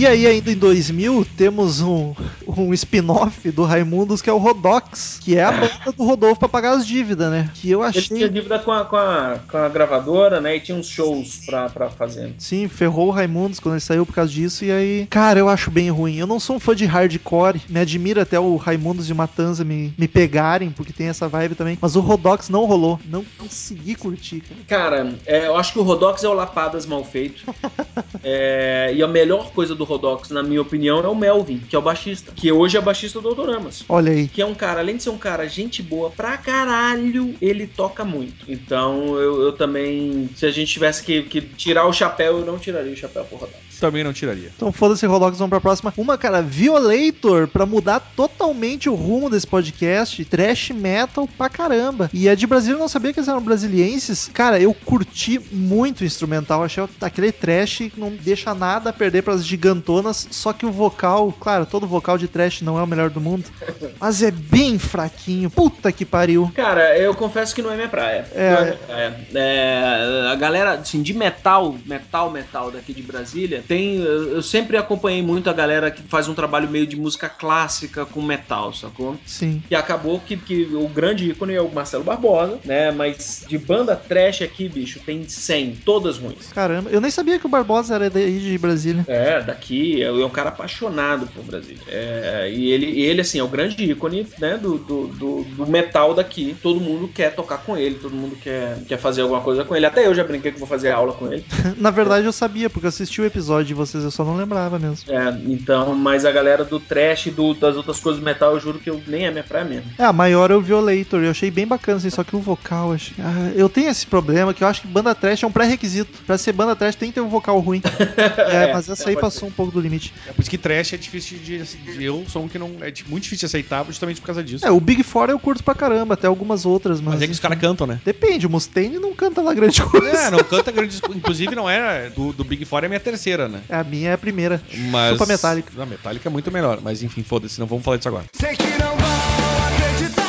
E aí, ainda em 2000, temos um, um spin-off do Raimundos, que é o Rodox, que é a banda do Rodolfo pra pagar as dívidas, né? Que eu Ele tinha achei. dívida com a, com, a, com a gravadora, né? E tinha uns shows pra, pra fazer. Sim, ferrou o Raimundos quando ele saiu por causa disso. E aí, cara, eu acho bem ruim. Eu não sou um fã de hardcore. Me admira até o Raimundos de Matanza me, me pegarem, porque tem essa vibe também. Mas o Rodox não rolou. Não consegui curtir, cara. Cara, é, eu acho que o Rodox é o Lapadas mal feito. É, e a melhor coisa do Na minha opinião, é o Melvin, que é o baixista. Que hoje é baixista do Autoramas. Olha aí. Que é um cara, além de ser um cara gente boa pra caralho, ele toca muito. Então eu, eu também, se a gente tivesse que, que tirar o chapéu, eu não tiraria o chapéu pro Rodox. Também não tiraria. Então foda-se, Rodox, vamos pra próxima. Uma, cara, Violator, pra mudar totalmente o rumo desse podcast. Trash metal pra caramba. E a de Brasília eu não sabia que eles eram brasilienses. Cara, eu curti muito o instrumental. Achei aquele trash que não deixa nada a perder pras gigantonas. Só que o vocal, claro, todo vocal de trash não é o melhor do mundo. Mas é bem fraquinho. Puta que pariu. Cara, eu confesso que não é minha praia. É. Não é minha praia. É, a galera, assim, de metal, metal, metal daqui de Brasília, tem. Eu sempre acompanhei muito a galera que faz um trabalho meio de música clássica com metal, sacou? Sim. E acabou que, que o grande ícone é o Marcelo Barbosa, né? Mas de banda trash aqui, bicho, tem 100, todas ruins. Caramba, eu nem sabia que o Barbosa era daí de Brasília. É, daqui, é é um cara apaixonado por Brasília. É, e ele, ele, assim, é o grande ícone né, do, do, do, do metal daqui. Todo mundo quer tocar com ele, todo mundo quer, quer fazer alguma coisa com ele. Até eu já brinquei que vou fazer aula com ele. Na verdade, eu sabia, porque eu assisti o episódio de vocês, eu só não lembrava mesmo. É, então, mas a galera do trash e do, das outras coisas do metal, eu juro que eu, nem é minha praia mesmo. É, a maior é o Violator, eu achei bem bacana, assim, só que o vocal, eu achei- ah, eu tenho esse problema, que eu acho que banda trash é um pré-requisito. Pra ser banda trash tem que ter um vocal ruim. É, mas essa aí pode passou um pouco do limite. É por isso que trash é difícil de, de- Eu sou um que não. É muito difícil de aceitar justamente por causa disso. É, o Big Four eu curto pra caramba, até algumas outras, mas... Mas é que os caras cantam, né? Depende, o Mustaine não canta lá grande coisa. É, não canta grande. Inclusive, não é. Do, do Big Four é a minha terceira, né? A minha é a primeira. Mas. Chupa Metallica. A Metallica é muito melhor. Mas enfim, foda-se, não vamos falar disso agora. Sei que não vão acreditar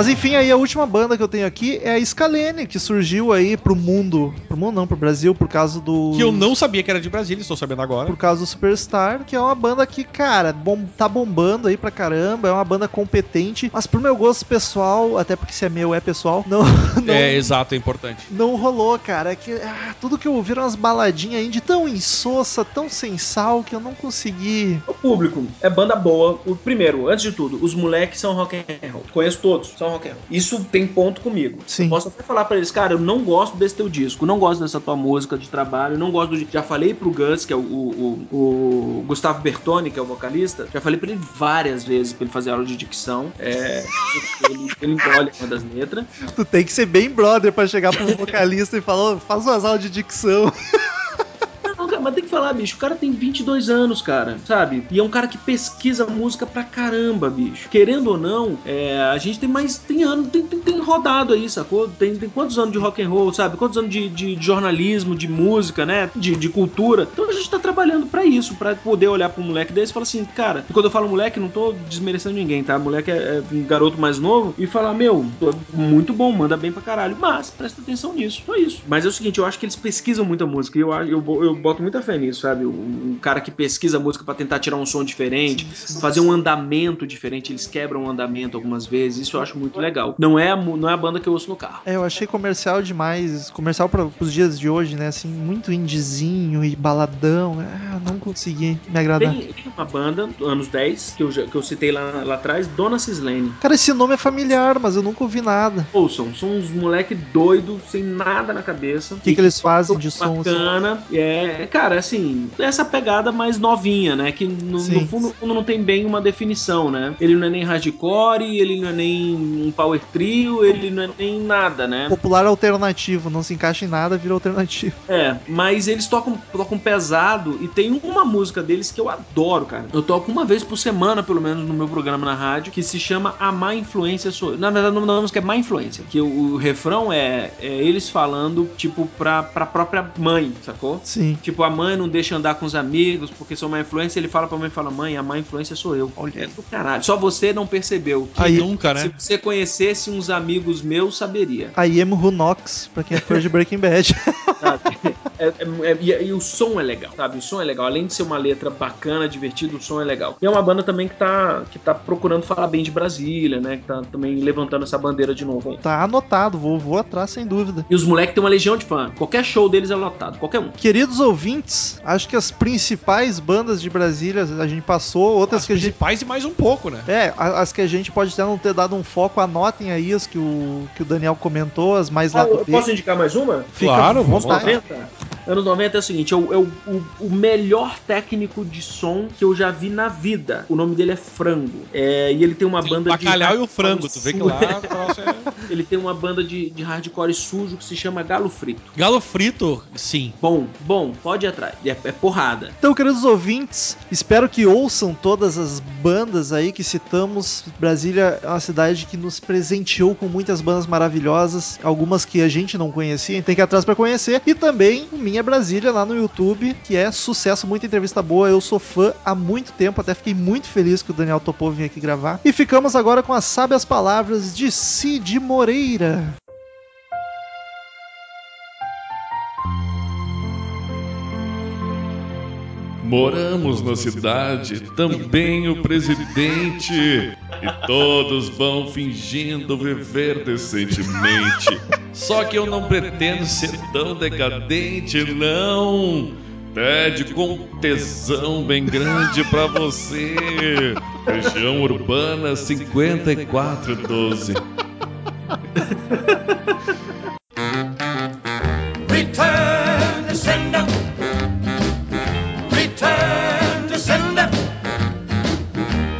Mas enfim, aí a última banda que eu tenho aqui é a Scalene, que surgiu aí pro mundo. Pro mundo não, pro Brasil, por causa do. Que eu não sabia que era de Brasília, estou sabendo agora. Por causa do Superstar, que é uma banda que, cara, bom, tá bombando aí pra caramba, é uma banda competente, mas pro meu gosto pessoal, até porque se é meu é pessoal, não, não, É, exato, é importante. não rolou, cara. É que ah, tudo que eu ouvi eram umas baladinhas indie tão insossa, tão sem sal, que eu não consegui. O público é banda boa. O primeiro, antes de tudo, os moleques são rock and roll. Conheço todos, são rock roll. Isso tem ponto comigo. Sim. Posso até falar pra eles, cara, eu não gosto desse teu disco, não gosto dessa tua música de trabalho, não gosto do. Já falei pro Gus, que é o, o, o- o Gustavo Bertoni, que é o vocalista, já falei pra ele várias vezes pra ele fazer aula de dicção. É, ele, ele engole uma das letras. Tu tem que ser bem brother pra chegar pro vocalista e falar, "Ô, faz umas aulas de dicção. Mas tem que falar, bicho. O cara tem 22 anos, cara, sabe? E é um cara que pesquisa música pra caramba, bicho. Querendo ou não, é, a gente tem mais. Tem ano, tem, tem, tem rodado aí, sacou? Tem, tem quantos anos de rock and roll, sabe? Quantos anos de, de, de jornalismo, de música, né? De, de cultura. Então a gente tá trabalhando pra isso, pra poder olhar pra um moleque desse e falar assim, cara. Quando eu falo moleque, não tô desmerecendo ninguém, tá? Moleque é, é um garoto mais novo e falar, meu, muito bom, manda bem pra caralho. Mas presta atenção nisso, só isso. Mas é o seguinte, eu acho que eles pesquisam muita música e eu, eu, eu boto muita fé nisso, sabe? Um, um cara que pesquisa música pra tentar tirar um som diferente, fazer um andamento diferente, eles quebram o andamento algumas vezes, isso eu acho muito legal. Não é a, não é a banda que eu ouço no carro. É, eu achei comercial demais. Comercial para os dias de hoje, né? Assim, muito indizinho e baladão. Ah, não consegui me agradar. Tem, tem uma banda, anos 10, que eu, que eu citei lá, lá atrás, Dona Cislene. Cara, esse nome é familiar, mas eu nunca ouvi nada. Ouçam, são uns moleque doido, sem nada na cabeça. O que, que eles fazem de som? assim? Bacana. É, cara, assim, essa pegada mais novinha, né? Que no, no fundo, no fundo não tem bem uma definição, né? Ele não é nem hardcore, ele não é nem um power trio, ele não é nem nada, né? Popular alternativo, não se encaixa em nada, vira alternativo. É, mas eles tocam, tocam pesado e tem uma música deles que eu adoro, cara. Eu toco uma vez por semana, pelo menos, no meu programa na rádio, que se chama A Má Influência Sou Eu. Na verdade, o nome da música é Má Influência, que o, o refrão é, é eles falando, tipo, pra, pra própria mãe, sacou? Sim. Tipo, a mãe não deixa andar com os amigos porque sou má influência. Ele fala pra mãe, fala, mãe, a má influência sou eu. Olha, é do caralho. Só você não percebeu. Que Aí- nunca, né? Se você conhecesse uns amigos meus, saberia. A Iemo Runox, pra quem é fã de Breaking Bad. É- é- é- e, e o som é legal, sabe? O som é legal. Além de ser uma letra bacana, divertida, o som é legal. E é uma banda também que tá, que tá procurando falar bem de Brasília, né? Que tá também levantando essa bandeira de novo. aí. tá anotado, vou, vou atrás sem dúvida. E os moleques têm uma legião de fã. Qualquer show deles é lotado, qualquer um. Queridos ouvintes, acho que as principais bandas de Brasília a gente passou, outras As que a gente. principais e mais um pouco, né? É, as que a gente pode até não ter dado um foco, anotem aí as que o, que o Daniel comentou, as mais lá Ah, do eu posso indicar mais uma? Fica Claro, vamos vontade. 90? Anos 90 é o seguinte, é, o, é o, o- o melhor técnico de som que eu já vi na vida. O nome dele é Frango. É, e ele tem uma Tem banda o bacalhau de. e o frango. Tu vê que lá é... Ele tem uma banda de, de hardcore sujo que se chama Galo Frito. Galo frito, sim. Bom, bom, pode ir atrás. É, é porrada. Então, queridos ouvintes, espero que ouçam todas as bandas aí que citamos. Brasília é uma cidade que nos presenteou com muitas bandas maravilhosas, algumas que a gente não conhecia, tem que ir atrás pra conhecer. E também o Minha Brasília lá no YouTube, que é sucesso, muita entrevista boa. Eu sou fã há muito tempo, até fiquei muito feliz que o Daniel topou vir aqui gravar. E ficamos agora com as sábias palavras de Cid Moreira. Moramos na cidade, também o presidente. E todos vão fingindo viver decentemente. Só que eu não pretendo ser tão decadente, não. Pede com tesão bem grande pra você. Região Urbana 5412.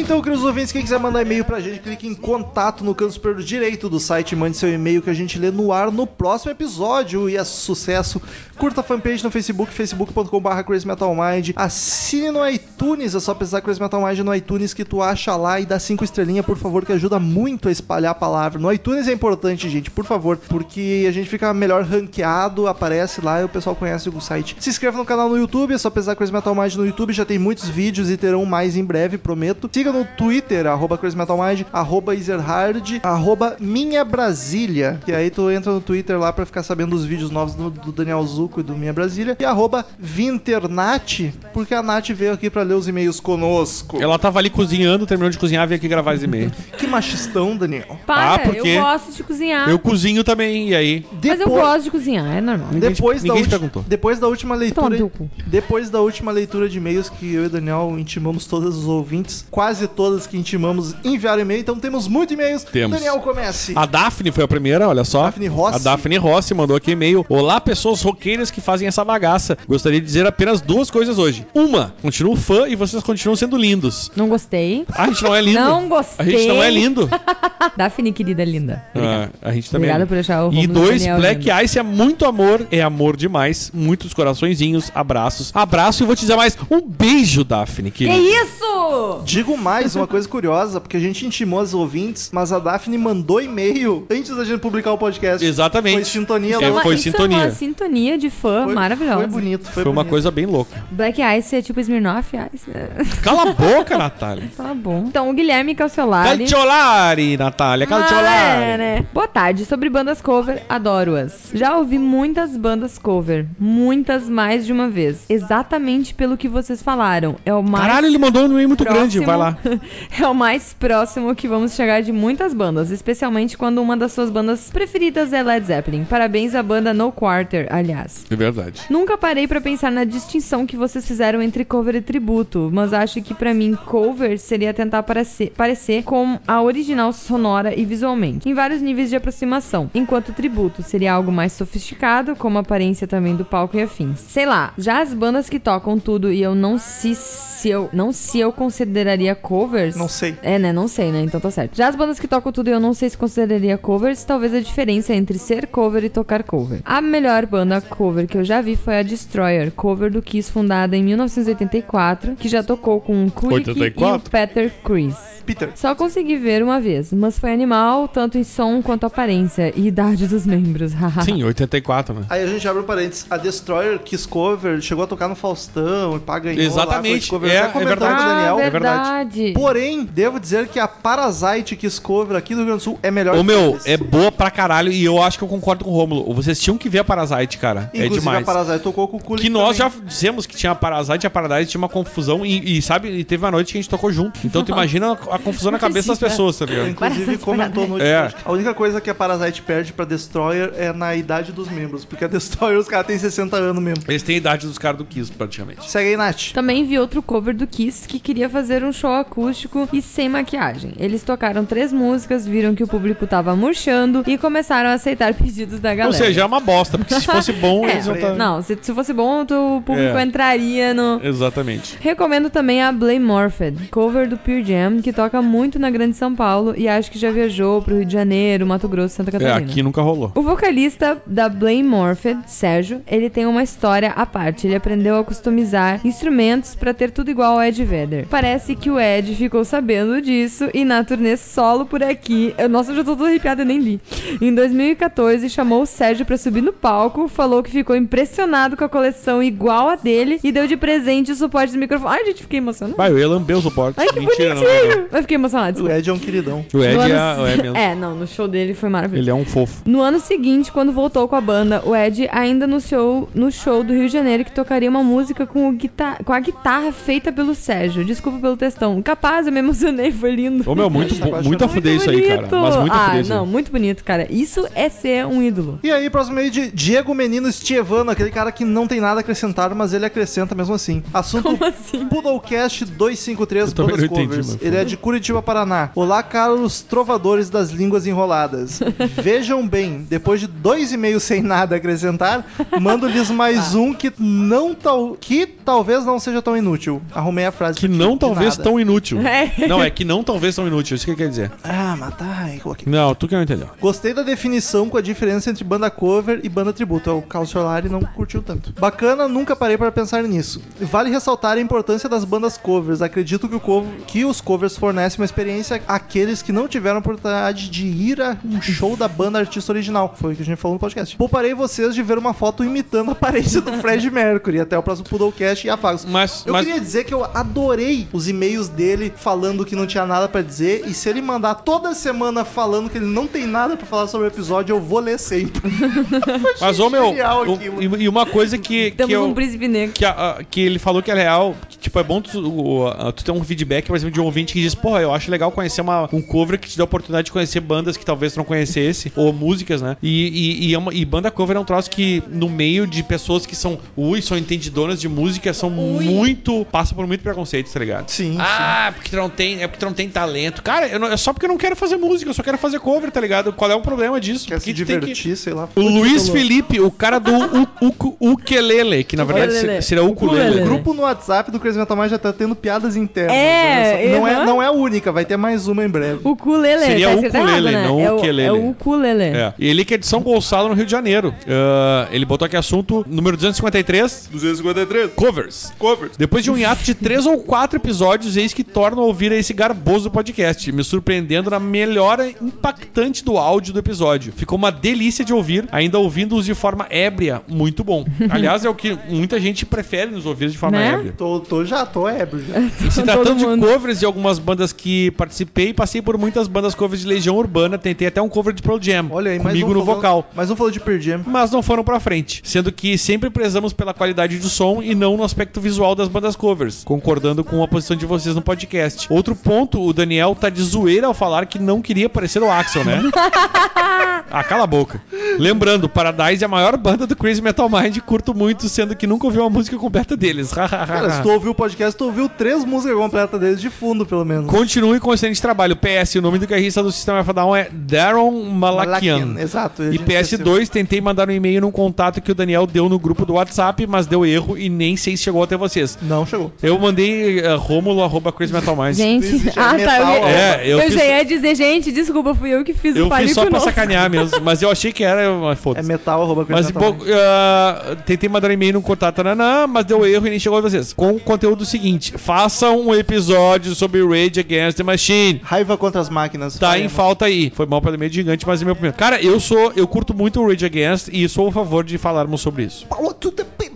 Então, queridos ouvintes, quem quiser mandar e-mail pra gente, clique em contato no canto superior direito do site, mande seu e-mail que a gente lê no ar no próximo episódio. E é sucesso! Curta a fanpage no Facebook, facebook.com.br crazymetalmind. Assine no iTunes, é só pesquisar Crazy Metal Mind no iTunes que tu acha lá e dá cinco estrelinhas, por favor, que ajuda muito a espalhar a palavra. No iTunes é importante, gente, por favor, porque a gente fica melhor ranqueado, aparece lá e o pessoal conhece o site. Se inscreva no canal no YouTube, é só pesquisar Crazy Metal Mind no YouTube, já tem muitos vídeos e terão mais em breve, prometo. Siga no Twitter, arroba Crazy Metal Mind, arroba Ezerhard, arroba Minha Brasília, que aí tu entra no Twitter lá pra ficar sabendo dos vídeos novos do, do Daniel Zuco e do Minha Brasília, e arroba Vinternat, porque a Nath veio aqui pra ler os e-mails conosco. Ela tava ali cozinhando, terminou de cozinhar, veio aqui gravar esse e-mail. Que machistão, Daniel. Para, Ah, porque eu gosto de cozinhar. Eu cozinho também, e aí? Mas eu gosto de cozinhar, é normal. Depois, da ninguém te ulti- perguntou. depois da última Toma leitura. cu. Depois da última leitura de e-mails que eu e o Daniel intimamos todos os ouvintes, quase todas que intimamos enviaram e-mail, então temos muitos e-mails. Temos. Daniel, comece. A Daphne foi a primeira, olha só. Daphne Rossi. A Daphne Rossi mandou aqui e-mail. Olá, pessoas roqueiras que fazem essa bagaça. Gostaria de dizer apenas duas coisas hoje. Uma, continuo fã e vocês continuam sendo lindos. Não gostei. Ah, a gente não é lindo. Não gostei. A gente não é lindo. Daphne, querida linda. Ah, a gente também. Obrigada por deixar o E dois, Daniel Black lindo. Ice é muito amor, é amor demais. Muitos coraçõezinhos, abraços. Abraço e vou te dizer mais. Um beijo, Daphne. Que querida. isso? Digo mais, uma coisa curiosa, porque a gente intimou os ouvintes, mas a Daphne mandou e-mail antes da gente publicar o podcast. Exatamente. Foi sintonia É, foi isso sintonia. é uma sintonia de fã Foi- maravilhosa. Foi bonito, foi, Foi uma bonito. coisa bem louca. Black Ice é tipo Smirnoff Ice. Cala a boca, Natália. Tá bom. Então, o Guilherme Calciolari... Calciolari, Natália. Calciolari. Ah, é, né? Boa tarde. Sobre bandas cover, adoro-as. Já ouvi muitas bandas cover. Muitas mais de uma vez. Exatamente pelo que vocês falaram. É o mais Caralho, ele mandou um e-mail muito grande. Vai lá. é o mais próximo que vamos chegar de muitas bandas, especialmente quando uma das suas bandas preferidas é Led Zeppelin. Parabéns à banda No Quarter, aliás. É verdade. Nunca parei pra pensar na distinção que vocês fizeram entre cover e tributo, mas acho que pra mim cover seria tentar parecer, parecer com a original sonora e visualmente, em vários níveis de aproximação, enquanto tributo seria algo mais sofisticado, como a aparência também do palco e afins. Sei lá, já as bandas que tocam tudo e eu não se se eu não se eu consideraria covers. Não sei. É, né? Não sei, né? Então tá certo. Já as bandas que tocam tudo eu não sei se consideraria covers, talvez a diferença entre ser cover e tocar cover. A melhor banda cover que eu já vi foi a Destroyer, cover do Kiss fundada em 1984, que já tocou com o Kulik e o 84? Peter Chris. Peter. Só consegui ver uma vez, mas foi animal, tanto em som quanto aparência e idade dos membros. haha. Sim, 84, né? Aí a gente abre um parênteses. A Destroyer Kiss Cover chegou a tocar no Faustão e pá, ganhou Exatamente, lá, cover. é, é comentamos verdade. com o Daniel. ah, é verdade. verdade. Porém, devo dizer que a Parasite Kiss Cover aqui do Rio Grande do Sul é melhor Ô meu, é boa pra caralho e eu acho que eu concordo com o Rômulo. Vocês tinham que ver a Parasite, cara. Inclusive é demais. a Parasite tocou com o Kulik Que nós também. já dissemos que tinha a Parasite e a Paradise tinha uma confusão e, e, sabe, e teve uma noite que a gente tocou junto. Então tu imagina a confusão na cabeça das pessoas, tá ligado? Inclusive comentou no É. A única coisa que a Parasite perde pra Destroyer é na idade dos membros, porque a Destroyer os caras têm 60 anos mesmo. Eles têm a idade dos caras do Kiss, praticamente. Segue aí, Nath. Também vi outro cover do Kiss que queria fazer um show acústico e sem maquiagem. Eles tocaram três músicas, viram que o público tava murchando e começaram a aceitar pedidos da galera. Ou seja, é uma bosta, porque se fosse bom, É, eles iam tá... Não, se, se fosse bom, o público É. entraria no. Exatamente. Recomendo também a Blame Morphed, cover do Pure Jam, que toca muito na Grande São Paulo e acho que já viajou pro Rio de Janeiro, Mato Grosso, Santa É, Catarina. aqui nunca rolou. O vocalista da Blame Morphed, Sérgio, ele tem uma história à parte. Ele aprendeu a customizar instrumentos pra ter tudo igual ao Ed Vedder. Parece que o Ed ficou sabendo disso e na turnê solo por aqui, eu, nossa, eu já tô toda arrepiada, nem li. Em 2014, chamou o Sérgio pra subir no palco, falou que ficou impressionado com a coleção igual a dele e deu de presente o suporte do microfone. Ai, gente, fiquei emocionada. Vai, eu ia lamber o suporte. Ai, que Mentira, não. bonitinho! Eu fiquei emocionada. O. Ed é um queridão. O Ed No é, ano- é mesmo. É, não, no show dele foi maravilhoso. Ele é um fofo. No ano seguinte, quando voltou com a banda, o Ed ainda anunciou no show do Rio de Janeiro que tocaria uma música com, o guita- com a guitarra feita pelo Sérgio. Desculpa pelo textão. Capaz, eu me emocionei, foi lindo. Ô, meu, muito, Tá bom, muito a fuder isso aí, cara. Mas muito a ah, fuder isso não, muito bonito, cara. Isso é ser um ídolo. E aí, próximo meio de Diego Menino Stievano, aquele cara que não tem nada a acrescentar, mas ele acrescenta mesmo assim. Assunto Como assim? Poodlecast 253 Eu também Bandas entendi, Covers. mas ele é de Curitiba, Paraná. Olá, caros trovadores das línguas enroladas. Vejam bem, depois de dois e meio sem nada a acrescentar, mando-lhes mais um que não tal, que talvez não seja tão inútil. Arrumei a frase Que aqui, não talvez nada. tão inútil. É. Não, é que não talvez tão inútil. Isso que ele quer dizer. Ah, matar. Coloquei. Não, tu que não entendeu. Gostei da definição com a diferença entre banda cover e banda tributo. O Carlos Solari não curtiu tanto. Bacana, nunca parei para pensar nisso. Vale ressaltar a importância das bandas covers. Acredito que, o que os covers fornecem uma experiência àqueles que não tiveram a oportunidade de ir a um show da banda artista original. Foi o que a gente falou no podcast. Pouparei vocês de ver uma foto imitando a aparência do Fred Mercury. Até o próximo Poodlecast e apagos. Mas, Eu mas queria dizer que eu adorei os e-mails dele falando que não tinha nada pra dizer. E se ele mandar toda semana falando que ele não tem nada pra falar sobre o episódio, eu vou ler sempre. Mas, ô meu, e, uma coisa que, que, Temos eu, um príncipe negro. que, a- a- que ele falou que é real, que, tipo, é bom tu, o- a- tu ter um feedback, por exemplo, de um ouvinte que diz, porra, eu acho legal conhecer uma, um cover que te dá a oportunidade de conhecer bandas que talvez não conhecesse, ou músicas, né? E, e, e, é uma- e banda cover é um troço que, no meio de pessoas que são, ui, são entendidoras de música, são muito, passam por muito preconceito, tá ligado? Sim, Ah, porque tu não tem, é porque tu não tem talento. Cara, eu não- é só porque eu não quero fazer música, eu só quero fazer cover, tá ligado? Qual é o problema disso? Quer se Porque tu tem que- divertir, sei lá. o Luiz falou. Felipe, o cara do u- uku- ukulele, que na verdade Ukulele. seria- ukulele. O grupo no WhatsApp do Crazy Metal Mind já tá tendo piadas internas. É, só. não, é não é a única, vai ter mais uma em breve. O ukulele. Seria tá escrito ukulele, errado, né? não é o, ukulele. É o ukulele. É. E ele que é de São Gonçalo, no Rio de Janeiro. Ah, ele botou aqui assunto número 253. 253. Covers. Covers. Depois de um hiato de três ou quatro episódios, eis que torno a ouvir esse garboso podcast, me surpreendendo na melhora impactante do áudio do episódio. Ficou uma delícia de ouvir, ainda ouvindo-os de forma ébria, muito bom. Aliás, é o que muita gente prefere nos ouvir de forma Né? ébria. Tô, tô já, tô ébrio já. E se tratando de covers de algumas bandas que participei, passei por muitas bandas covers de Legião Urbana, tentei até um cover de Pearl Jam, Olha aí, comigo um no falou- vocal. Mais um falou de Pearl Jam. Mas não foram pra frente, sendo que sempre prezamos pela qualidade do som e não no aspecto visual das bandas covers, concordando com a posição de vocês no podcast. Outro ponto, o Daniel tá de zoeira ao falar que não queria parecer o Axel, né? ah, cala a boca. Lembrando, Paradise é a maior banda do Crazy Metal Mind, curto muito, sendo que nunca ouvi uma música completa deles. Cara, se tu ouviu o podcast, tu ouviu três músicas completas deles de fundo, pelo menos. Continue com o excelente trabalho. PS, o nome do guitarrista do Sistema F Down é Daron Malakian. Exato. a E gente esqueceu. PS2, tentei mandar um e-mail num contato que o Daniel deu no grupo do WhatsApp, mas deu erro e nem sei se chegou até vocês. Não chegou. Eu mandei uh, romulo arroba Crazy Metal Minds. Gente, é ah, tá. Eu, É, eu eu, fiz- já ia dizer, gente, desculpa, fui eu que fiz Eu o fiz só pra novo. sacanear mesmo, mas eu achei que era, mas É foda-se. metal, arroba Mas Crazy Metal uh, tentei mandar um e-mail no contato, nanã, mas deu erro e nem chegou a vocês. Com o conteúdo seguinte: façam um episódio sobre Rage Against the Machine. Raiva contra as máquinas. Tá em falta aí. Foi mal pelo meio gigante, mas é meu primeiro. Cara, eu sou. Eu curto muito o Rage Against e sou a favor de falarmos sobre isso. Power to the people.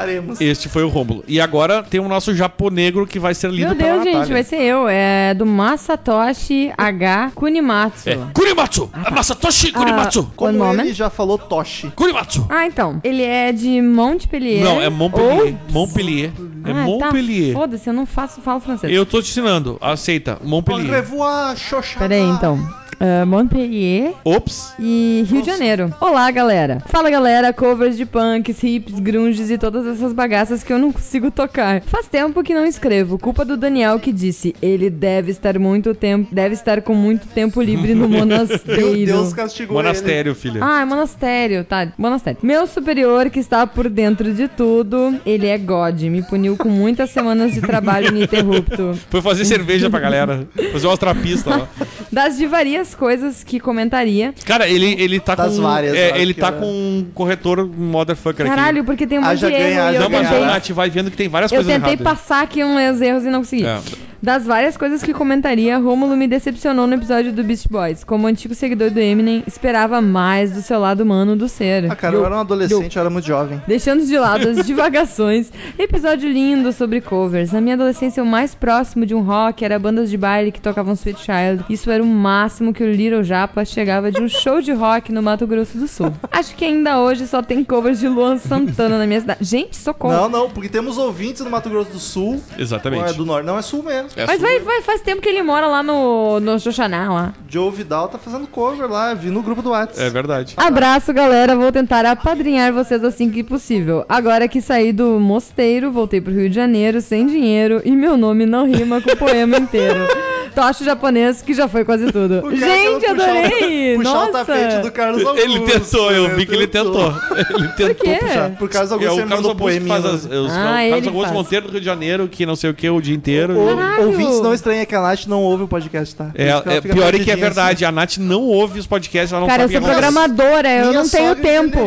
Faremos. Este foi o Rômulo. E agora tem o nosso japonegro que vai ser lido Meu pela Deus, gente, Natália. vai ser eu. É do Masatoshi H. Kunimatsu. É. Kurimatsu! Masatoshi Kurimatsu! Ah, Como One ele moment. já falou, Toshi. Kurimatsu! Ah, então. Ele é de Montpellier. Não, é Montpellier. Ou- Montpellier. É Ah, Montpellier. Tá. Foda-se, eu não faço, falo francês. Eu tô te ensinando. Aceita. Au Montpellier. revoir, Xoxana. Peraí, então. Ah, Montpellier Ops. e Rio de Janeiro. Olá, galera. Fala, galera. Covers de punks, hips, grunges e todas essas bagaças que eu não consigo tocar. Faz tempo que não escrevo. Culpa do Daniel que disse. Ele deve estar muito tempo, deve estar com muito tempo livre no Meu monasteiro. Deus castigou Monastério, filha. Ah, é monastério, tá. Monastério. Meu superior, que está por dentro de tudo, ele é God. Me puniu com muitas semanas de trabalho ininterrupto. Foi fazer cerveja pra galera. Fazer umas trapistas lá. Das de varias coisas que comentaria. Cara, ele, ele tá Das com. várias, é, ele tá era. com um corretor motherfucker Caralho, porque tem um monte Haja de erro ganha, e eu aqui. Não, mas a tentei, Nath vai vendo que tem várias eu coisas tentei erradas. passar aqui uns erros e não consegui. É. Das várias coisas que comentaria, Rômulo me decepcionou no episódio do Beast Boys. Como antigo seguidor do Eminem, esperava mais do seu lado humano do ser. Ah, cara, eu era um adolescente, eu era muito jovem. Deixando de lado as divagações, episódio lindo sobre covers. Na minha adolescência, o mais próximo de um rock era bandas de baile que tocavam Sweet Child. Isso era o máximo que o Little Japa chegava de um show de rock no Mato Grosso do Sul. Acho que ainda hoje só tem covers de Luan Santana na minha cidade. Gente, socorro. Não, não, porque temos ouvintes no Mato Grosso do Sul. Exatamente. Ou é do norte, não é sul mesmo. É Mas vai, vai, faz tempo que ele mora lá no, no Xoxaná, lá. Joe Vidal tá fazendo cover lá, vi no grupo do WhatsApp. É verdade. Abraço, galera. Vou tentar apadrinhar vocês assim que possível. Agora que saí do mosteiro, voltei pro Rio de Janeiro sem dinheiro e meu nome não rima com o poema inteiro. Tocho japonês que já foi quase tudo. Gente, puxar adorei! Puxar Nossa! o tapete do Carlos Augusto. Ele tentou, eu vi que ele tentou. Ele tentou quê? puxar. Por causa do É Augusto, o ele Carlos mandou Augusto faz as, os, Ah, Carlos Augusto faz. Monteiro do Rio de Janeiro, que não sei o que o dia inteiro. O- Caralho! Ouvintes não estranha que a Nath não ouve o podcast, tá? Por É, é pior é que é perdidinha verdade. A Nath não ouve os podcasts, ela não Cara, eu sou acontece. programadora, eu Minha não tenho tempo.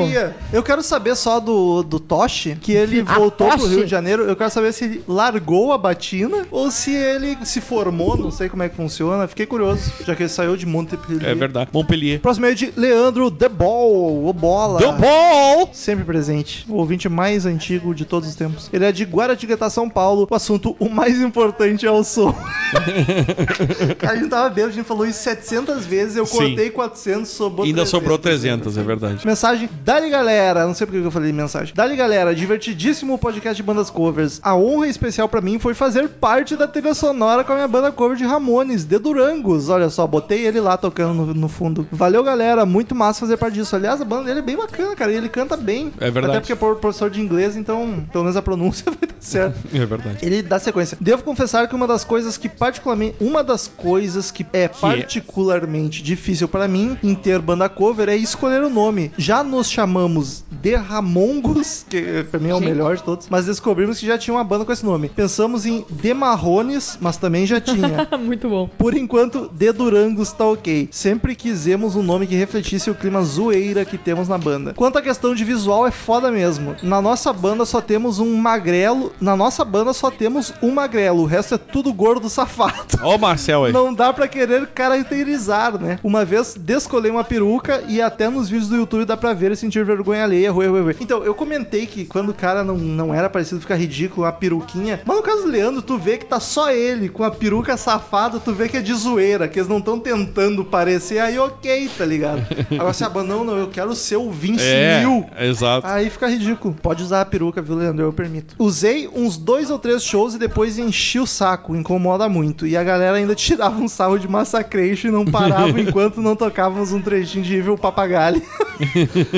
Eu quero saber só do, do Toshi, que ele Ah, voltou pro. Rio de Janeiro. Eu quero saber se ele largou a batina ou se ele se formou, não sei como é que funciona. Fiquei curioso, já que ele saiu de Montpellier. É verdade. Montpellier. Próximo é de Leandro The Ball, o Bola. The Ball! Sempre presente. O ouvinte mais antigo de todos os tempos. Ele é de Guaratinguetá, São Paulo. O assunto, o mais importante é o som. a gente tava bêbado, a gente falou isso 700 vezes. Eu Sim. cortei 400, sobrou Ainda 300. sobrou 300, é verdade. Mensagem, dali galera, não sei porque que eu falei mensagem. Dali galera, divertidíssimo podcast de bandas covers. A honra especial pra mim foi fazer parte da trilha sonora com a minha banda cover de Ramones, The Durangos. Olha só, botei ele lá tocando no, no fundo. Valeu galera, muito massa fazer parte disso. Aliás, a banda dele é bem bacana, cara, e ele canta bem. É verdade. Até porque é professor de inglês, então pelo menos a pronúncia vai dar certo. É verdade. Ele dá sequência. Devo confessar que uma das coisas que particularmente, uma das coisas que é particularmente difícil pra mim em ter banda cover é escolher o nome. Já nos chamamos de Ramongos, que pra mim é o Gente. melhor de todos, mas descobrimos que já tinha uma banda com esse nome. Pensamos em De Marrones, mas também já tinha. Muito bom. Por enquanto, De Durangos tá ok. Sempre quisemos um nome que refletisse o clima zoeira que temos na banda. Quanto à questão de visual, é foda mesmo. Na nossa banda só temos um magrelo. Na nossa banda só temos um magrelo. O resto é tudo gordo safado. Ó o Marcel aí. Não dá pra querer caracterizar, né? Uma vez descolei uma peruca e até nos vídeos do YouTube dá pra ver e sentir vergonha alheia. Então, eu comentei que quando o cara não, não era parecido, fica ridículo, a peruquinha. Mas no caso do Leandro, tu vê que tá só ele com a peruca safada, tu vê que é de zoeira, que eles não estão tentando parecer, aí ok, tá ligado? Agora se a banda, não, eu quero ser o Vince É, Neil. exato. Aí fica ridículo. Pode usar a peruca, viu, Leandro? Eu permito. Usei uns dois ou três shows e depois enchi o saco. Incomoda muito. E a galera ainda tirava um sarro de Massacration e não parava enquanto não tocávamos um trechinho de Evil Papagalho.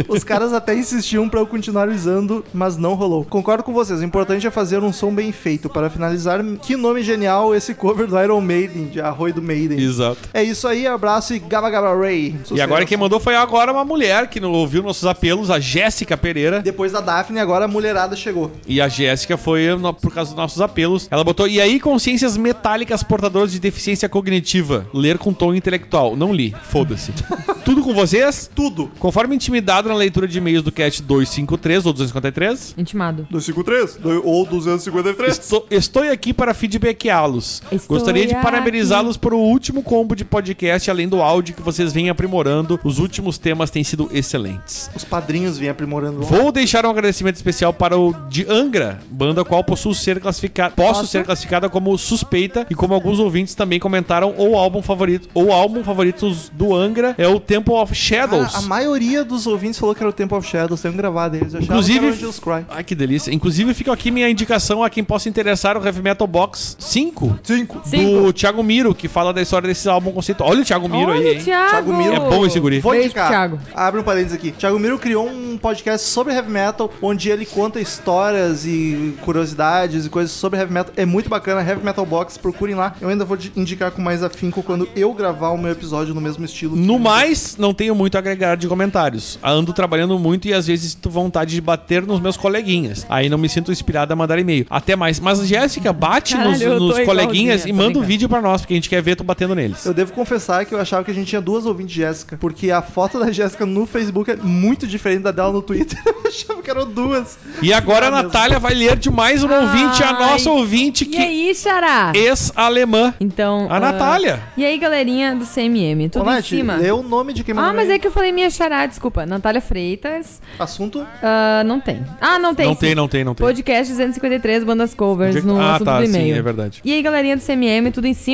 Os caras até insistiam pra eu continuar usando, mas não rolou. Concordo com vocês. O importante é fazer um som bem feito. Para finalizar, que nome genial esse cover do Iron Maiden, de Arroio do Maiden. Exato. É isso aí, abraço e Gaba Gaba Ray. E agora quem mandou foi agora uma mulher que não ouviu nossos apelos, a Jéssica Pereira. Depois da Daphne, agora a mulherada chegou. E a Jéssica foi no- por causa dos nossos apelos. Ela botou, e aí consciências metálicas portadoras de deficiência cognitiva. Ler com tom intelectual. Não li, foda-se. Tudo com vocês? Tudo. Conforme intimidado na leitura de e-mails do cast 253 ou 253, Intimado. 253 ou 253. estou, estou aqui para feedbacká-los. Gostaria de aqui. Parabenizá-los por o último combo de podcast, além do áudio que vocês vêm aprimorando. Os últimos temas têm sido excelentes. Os padrinhos vêm aprimorando lá. Vou deixar um agradecimento especial para o de Angra, banda qual posso ser classificada, posso Nossa. ser classificada como suspeita e como alguns ouvintes também comentaram, o álbum favorito, ou álbum favoritos do Angra é o Temple of Shadows. A maioria dos ouvintes falou que era o Temple of Shadows, um gravado eles. Eu Inclusive- que era o Angels Cry. Ai, que delícia. Inclusive, fica aqui minha indicação a quem possa interessar o Heavy Metal Box 5 Cinco. do Thiago Miro, que fala da história desse álbum conceitual. Olha o Thiago Miro Olha aí, o hein? Thiago. Thiago Miro. É bom esse guri. Vou Beijo indicar. Thiago. Abre um parênteses aqui. Thiago Miro criou um podcast sobre heavy metal, onde ele conta histórias e curiosidades e coisas sobre heavy metal. É muito bacana. Heavy Metal Box, procurem lá. Eu ainda vou indicar com mais afinco quando eu gravar o meu episódio no mesmo estilo. No mais, não tenho muito a agregar de comentários. Ando trabalhando muito e às vezes sinto vontade de bater nos meus coleguinhas. Aí não me sinto inspirado a mandar e-mail. Até mais. Mas, Jéssica, bate Caralho, nos, nos coleguinhas e manda um vídeo pra nós, porque a gente quer ver tu batendo neles. Eu devo confessar que eu achava que a gente tinha duas ouvintes Jéssica, porque a foto da Jéssica no Facebook é muito diferente da dela no Twitter. Eu achava que eram duas. E agora a mesmo. Natália vai ler de mais um ouvinte, a nossa ouvinte E que aí, Xará? ex-alemã. Então. A ah, Natália. E aí, galerinha do CMM? Tudo Ô, em Nath, cima? lê o nome de quem Ah, mas é que eu falei minha xará, desculpa. Natália Freitas. Assunto? Ah, não tem. Ah, não tem. Não sim. tem, não tem, não tem. Podcast 253, bandas covers no ah, assunto tá, do sim, e-mail. é verdade. E aí, galerinha do CMM, tudo em cima?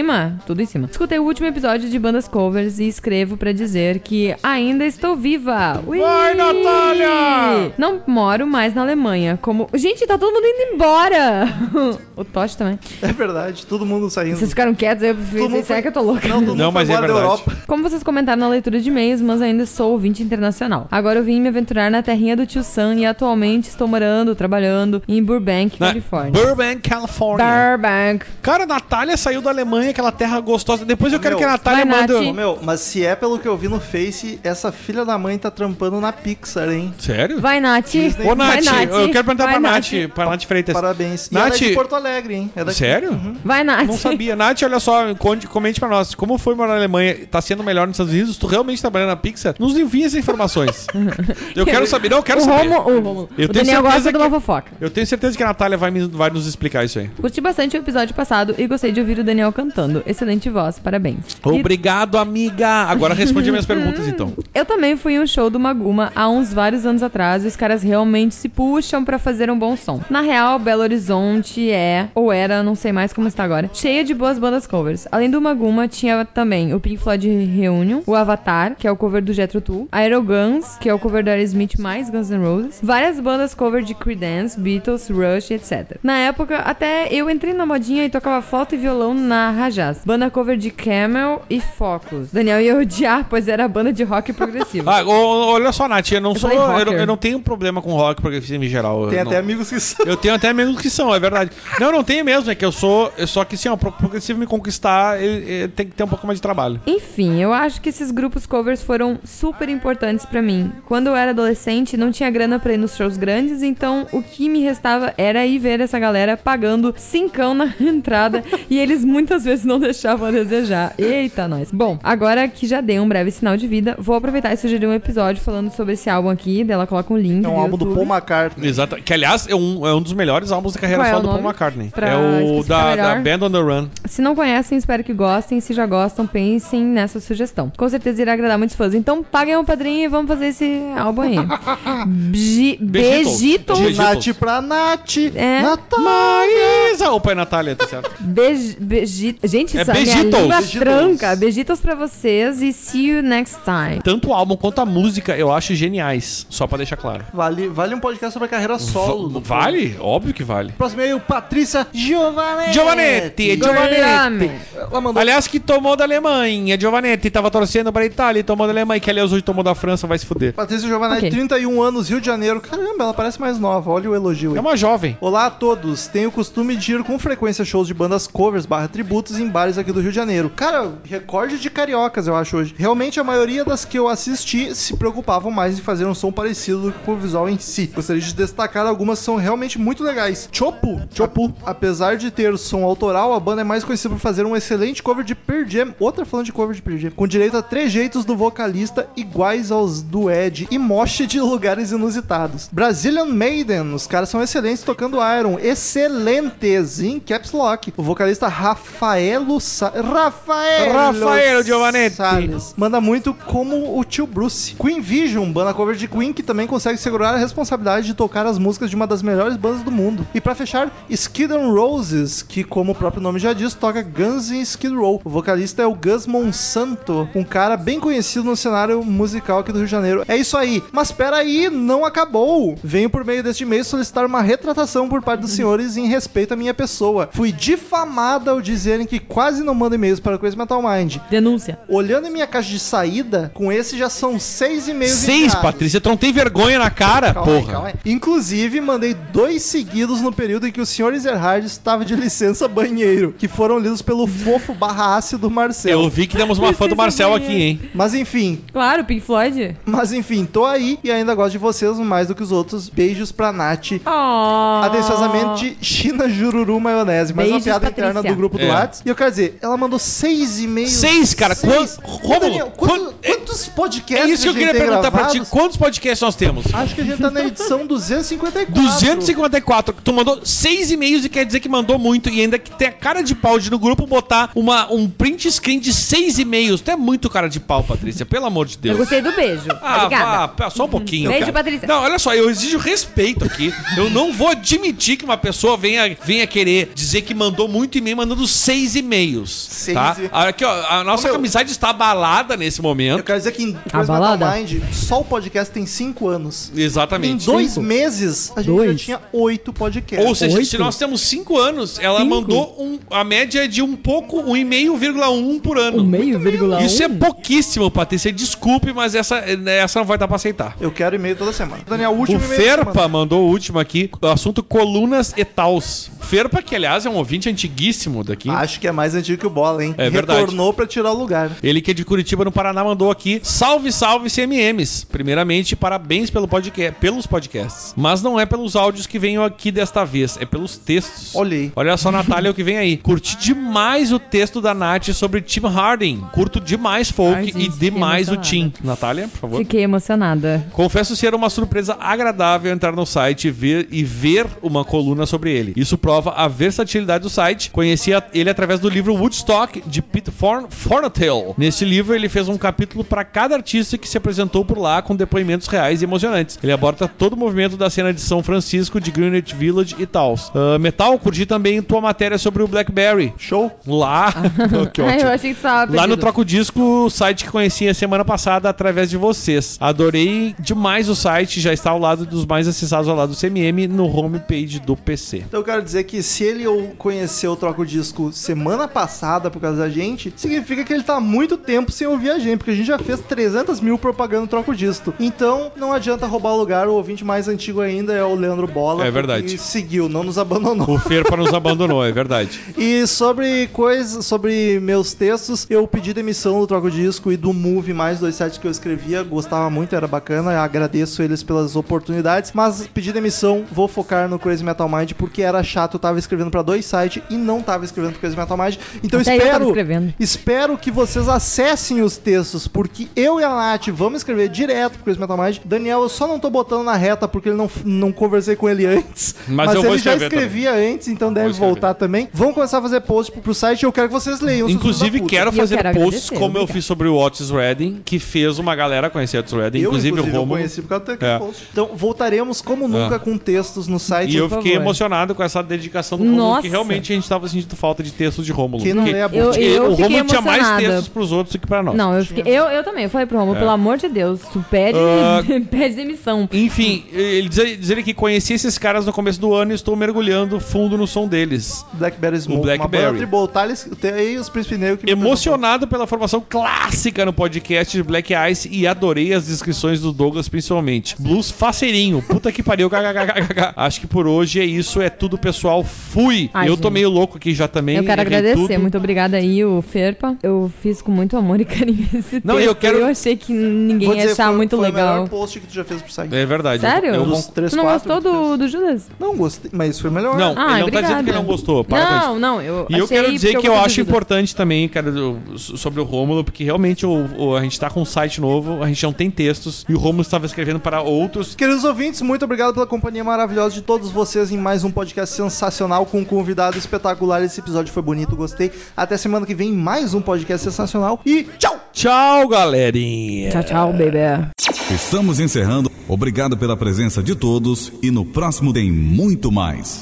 Tudo em cima. Escutei o último episódio de bandas covers e escrevo pra dizer que ainda estou viva. Ui! Vai, Natália! Não moro mais na Alemanha. Como. Gente, tá todo mundo indo embora! o Tosh também. É verdade, todo mundo saindo. Vocês ficaram quietos, eu Todo mundo será foi- que eu tô louca? Não, todo Não, mas é verdade. Europa. Como vocês comentaram na leitura de e-mails, mas ainda sou ouvinte internacional. Agora eu vim me aventurar na terrinha do tio Sam e atualmente estou morando, trabalhando em Burbank, Na- Califórnia. Burbank, California. Burbank. Cara, a Natália saiu da Alemanha, aquela terra gostosa. Depois eu quero Meu, que a Natália vai, mande. Nath. Ô, meu, mas se é pelo que eu vi no Face, essa filha da mãe tá trampando na Pixar, hein? Sério? Vai, Nath. Disney. Ô, Vai, Nath, eu quero perguntar Vai, pra Nath, pra Nath Freitas. Parabéns. E Nath- ela é de Porto Alegre, hein? É daqui. Sério? Vai, Nath. Não sabia. Nath, olha só, conte- comente pra nós. Como foi morar na Alemanha? Tá sendo melhor nos Estados Unidos? Tu realmente trabalhando na Pixar? Nos envia essas informações. eu quero saber. Não, eu quero o saber. Romo, o, Romo. Eu o tenho Daniel gosta certeza de uma que- fofoca. Eu tenho certeza que a Natália vai, me- vai nos explicar isso aí. Curti bastante o episódio passado e gostei de ouvir o Daniel cantando. Excelente voz, parabéns. E Obrigado, amiga. Agora responde minhas perguntas, então. Eu também fui em um show do Maguma há uns vários anos atrás e os caras realmente se puxam pra fazer um bom som. Na real, Belo Horizonte é, ou era, não sei mais como está agora, cheia de boas bandas covers. Além do Maguma, tinha também o Pink Floyd Reunion, o Avatar, que é o cover do Jethro Tull, Aeroguns, que é o cover do Aerosmith mais Guns N' Roses, várias bandas cover de Creedence, Beatles, Rush, etc. Na época, até eu entrei na modinha e tocava flauta e violão na Rajaz. Banda cover de Camel e Focus. Daniel ia odiar, pois era banda de rock progressivo. Ah, olha só, Nath, eu não Eu sou. Eu, eu não tenho problema com rock progressivo em geral. Tem eu até não- amigos que são. Eu tenho até amigos que são, é verdade. Não, não tenho mesmo, é que eu sou. é Só que assim, ó, pro progressivo me conquistar, ele, ele tem que ter um pouco mais de trabalho. Enfim, eu acho que esses grupos covers foram super importantes pra mim. Quando eu era adolescente, não tinha grana pra ir nos shows grandes, então o que me restava era ir ver essa galera pagando cincão na entrada e eles muitas vezes não deixavam a desejar. Eita, nós. Bom, agora que já dei um breve sinal de vida, vou aproveitar e sugerir um episódio falando sobre esse álbum aqui. Dela coloca um link. É um do álbum do YouTube. Paul McCartney. Exato. Que aliás é um, é um dos melhores álbuns da carreira Qual é só o do Paul? McCartney. Pra é o da, da melhor. Band on the Run. Se não conhecem, espero que gostem. Se já gostam, pensem nessa sugestão. Com certeza irá agradar muitos fãs. Então paguem um padrinho e vamos fazer esse álbum aí. Begitos. De. Nath pra Nath. É. Natália. Maísa! Opa, é Natália, tá certo. Bej, beji- Gente, É a minha Begitos. tranca. Bejitos pra vocês e see you next time. Tanto o álbum quanto a música eu acho geniais, só pra deixar claro. Vale, vale um podcast sobre a carreira solo. Va- vale? Óbvio que vale. Próximo aí, o Patrícia Giovanetti. Giovanetti, Giovanetti. Ela mandou Aliás, que tomou da Alemanha. Giovanetti tava torcendo pra Itália e tomou da Alemanha. Que aliás hoje tomou da França, vai se fuder. Patrícia Giovanetti, Ok. 31 anos, Rio de Janeiro. Caramba, ela parece mais nova. Olha o elogio aí. É uma jovem. Olá a todos, tenho o costume de ir com frequência a shows de bandas covers barra tributos em bares aqui do Rio de Janeiro. Cara, recorde de cariocas eu acho hoje. Realmente a maioria das que eu assisti se preocupavam mais em fazer um som parecido do que o visual em si. Gostaria de destacar algumas que são realmente muito legais. Chopu, Chopu. Apesar de ter som autoral, a banda é mais conhecida por fazer um excelente cover de Pearl Jam. Outra falando de cover de Pearl Jam. Com direito a trejeitos do vocalista iguais aos do Ed e moche de lugares inusitados. Brazilian Maiden, os caras são excelentes tocando Iron, excelentes em Caps Lock. O vocalista Rafaelo Sa Rafael Rafaelo Giovanetti. Salles manda muito como o tio Bruce. Queen Vision, banda cover de Queen que também consegue segurar a responsabilidade de tocar as músicas de uma das melhores bandas do mundo. E pra fechar, Skid Roses, que como o próprio nome já diz, toca Guns em Skid Row. O vocalista é o Gus Monsanto, um cara bem conhecido no cenário musical aqui do Rio de Janeiro. É isso aí. Mas pera aí, não acabou. Venho por meio deste e-mail solicitar uma retratação por parte dos senhores em respeito à minha pessoa. Fui difamada ao dizerem que quase não mando e-mails para Crazy Metal Mind. Denúncia. Olhando em minha caixa de saída, com esse já são seis e-mails Seis, enviados. Patrícia. Tu não tem vergonha na cara, Calma aí, porra. calma aí. Inclusive, mandei dois seguidos no período em que o Sr. Ezerhard estava de licença banheiro, que foram lidos pelo fofo barra ácido Marcel. Eu vi que temos uma fã do Marcel aqui, hein? Mas enfim, Claro, Pink Floyd. Mas enfim, tô aí e ainda gosto de vocês mais do que os outros. Beijos pra Nath. Oh. Atenciosamente, China Jururu Maionese. Mais uma Beijos, piada Patrícia. interna do grupo do É. Whats. E eu quero dizer, ela mandou seis e-mails. Seis, cara. Seis. Quanto- Daniel, quanto- quanto- quantos É podcasts isso que eu queria perguntar pra ti. gravados? Quantos podcasts nós temos? Acho que a gente tá na edição 254. 254. Tu mandou seis e-mails e quer dizer que mandou muito. E ainda que tem a cara de pau de no grupo botar uma, um print screen de seis e-mails. Tu é muito cara de pau, Patrícia. Pelo amor de Eu Deus. gostei do beijo. Ah, Obrigada. vá, só um pouquinho. Beijo, cara. Patrícia. Não, olha só, eu exijo respeito aqui. Eu não vou admitir que uma pessoa venha, venha querer dizer que mandou muito e-mail mandando seis e-mails. Seis tá? e- Aqui, ó, a nossa Ô, meu, amizade está abalada nesse Eu momento. quero dizer que em A Crazy balada? Metal Mind, só o podcast tem 5 anos. Em Exatamente. dois Cinco. meses, a gente Dois. já tinha 8 podcasts. Ou seja, Oito? se nós temos cinco anos, ela Cinco? mandou um, a média é de um pouco, um e-mail, vírgula um por ano. Um meio, vírgula Isso um? é pouquíssimo, Patrícia. Desculpe, mas essa, essa não vai dar pra aceitar. Eu quero e-mail toda semana. Daniel, o O último e-mail da Ferpa semana. mandou o último aqui, o assunto colunas e tals. Ferpa, que aliás é um ouvinte antiguíssimo daqui. Acho que é mais antigo que o Bola, hein? É verdade. Retornou pra tirar o lugar. Ele que é de Curitiba, no Paraná, mandou aqui. Salve, salve, CMMs. Primeiramente, parabéns pelo podcast, pelos podcasts. Mas não é pelos áudios que venham aqui desta vez, é pelos textos. Olhei. Olha só, Natália, o que vem aí. Curti demais o texto da Nath sobre Tim Harding. Curto demais folk Ai, e gente, fiquei demais o Tim. Natália, por favor. Fiquei emocionada. Confesso ser uma surpresa agradável entrar no site e ver, e ver uma coluna sobre ele. Isso prova a versatilidade do site. Conheci a- ele através do livro Woodstock, de Pete Forn Fornatel. Neste livro, ele fez um capítulo para cada artista que se apresentou por lá com depoimentos reais e emocionantes. Ele aborda todo o movimento da cena de São Francisco, de Greenwich Village e tal. Ah, Metal, curti também tua matéria sobre o Blackberry. Show. Lá. que ótimo. eu achei que tava Lá no. Troco Disco, o site que conheci a semana passada através de vocês. Adorei demais o site, já está ao lado dos mais acessados ao lado do CMM no homepage do PC. Então eu quero dizer que se ele ou conheceu o Troco Disco semana passada por causa da gente, significa que ele tá há muito tempo sem ouvir a gente, porque a gente já fez 300 mil propaganda no Troco Disco. Então não adianta roubar o lugar, o ouvinte mais antigo ainda é o Leandro Bola. É verdade. Que seguiu, não nos abandonou. O Ferpa nos abandonou, é verdade. E sobre coisas, sobre meus textos, eu pedi demissão do Troco Disco e do Move, mais dois sites que eu escrevia, gostava muito, era bacana, agradeço eles pelas oportunidades, mas pedi demissão, vou focar no Crazy Metal Mind porque era chato, eu tava escrevendo pra dois sites e não tava escrevendo pro Crazy Metal Mind, então Até eu espero, escrevendo. espero que vocês acessem os textos, porque eu e a Nath vamos escrever direto pro Crazy Metal Mind, Daniel eu só não tô botando na reta porque ele não, não conversei com ele antes, Mas mas, eu vou ele já escrevia antes, então deve voltar também. Vamos começar a fazer post pro, pro site e eu quero que vocês leiam. Inclusive, quero eu fazer quero posts como eu fiz sobre o Otis Redding, que fez uma galera conhecer Otis Redding, Eu, inclusive, o eu Romulo. conheci por causa daquele É. post. Então, voltaremos como nunca É. com textos no site. E eu fiquei favor. emocionado com essa dedicação do Romulo, porque realmente a gente tava sentindo falta de textos de Rômulo. Quem não lê a Eu- eu o Romulo tinha mais textos pros outros do que pra nós. Não, eu, fiquei, eu, eu também. Eu falei pro Romulo, É. pelo amor de Deus, tu pede, Ah. pede demissão. Enfim, ele diz, diz ele que conheci esses caras no começo do ano e estou mergulhando fundo no som deles. Blackberry Smoke, O Blackberry. uma banda tribal. Thales, tem aí os Príncipe Negro que me Emocionado pela formação clássica no podcast de Black Ice e adorei as descrições do Douglas principalmente. Blues faceirinho, puta que pariu, kkkk. Acho que por hoje é isso, é tudo pessoal, fui. Ai, eu gente. tô meio louco aqui já também. Eu quero agradecer, tudo. muito obrigada aí, o Ferpa. Eu fiz com muito amor e carinho esse Não, texto. eu quero- Eu achei que ninguém Vou ia dizer, achar foi, muito foi o legal. melhor post que tu já fez pro site. É verdade. Sério? Eu, Dos eu, três, tu não gostou do, do Judas? Não gostei, mas foi melhor. Não, Ah, ele não tá dizendo obrigada. que não gostou. Para com isso. não, não, eu E eu quero dizer que eu acho Judas. importante também, cara, sobre o Rômulo, porque realmente o, o- a gente tá com um site novo, a gente não tem textos, e o Rômulo estava escrevendo para outros. Queridos ouvintes, muito obrigado pela companhia maravilhosa de todos vocês em mais um podcast sensacional com um convidado espetacular. Esse episódio foi bonito, gostei. Até semana que vem, mais um podcast sensacional. E tchau! Tchau, galerinha! Tchau, tchau, baby. Estamos encerrando. Obrigado pela presença de todos e no próximo tem muito mais.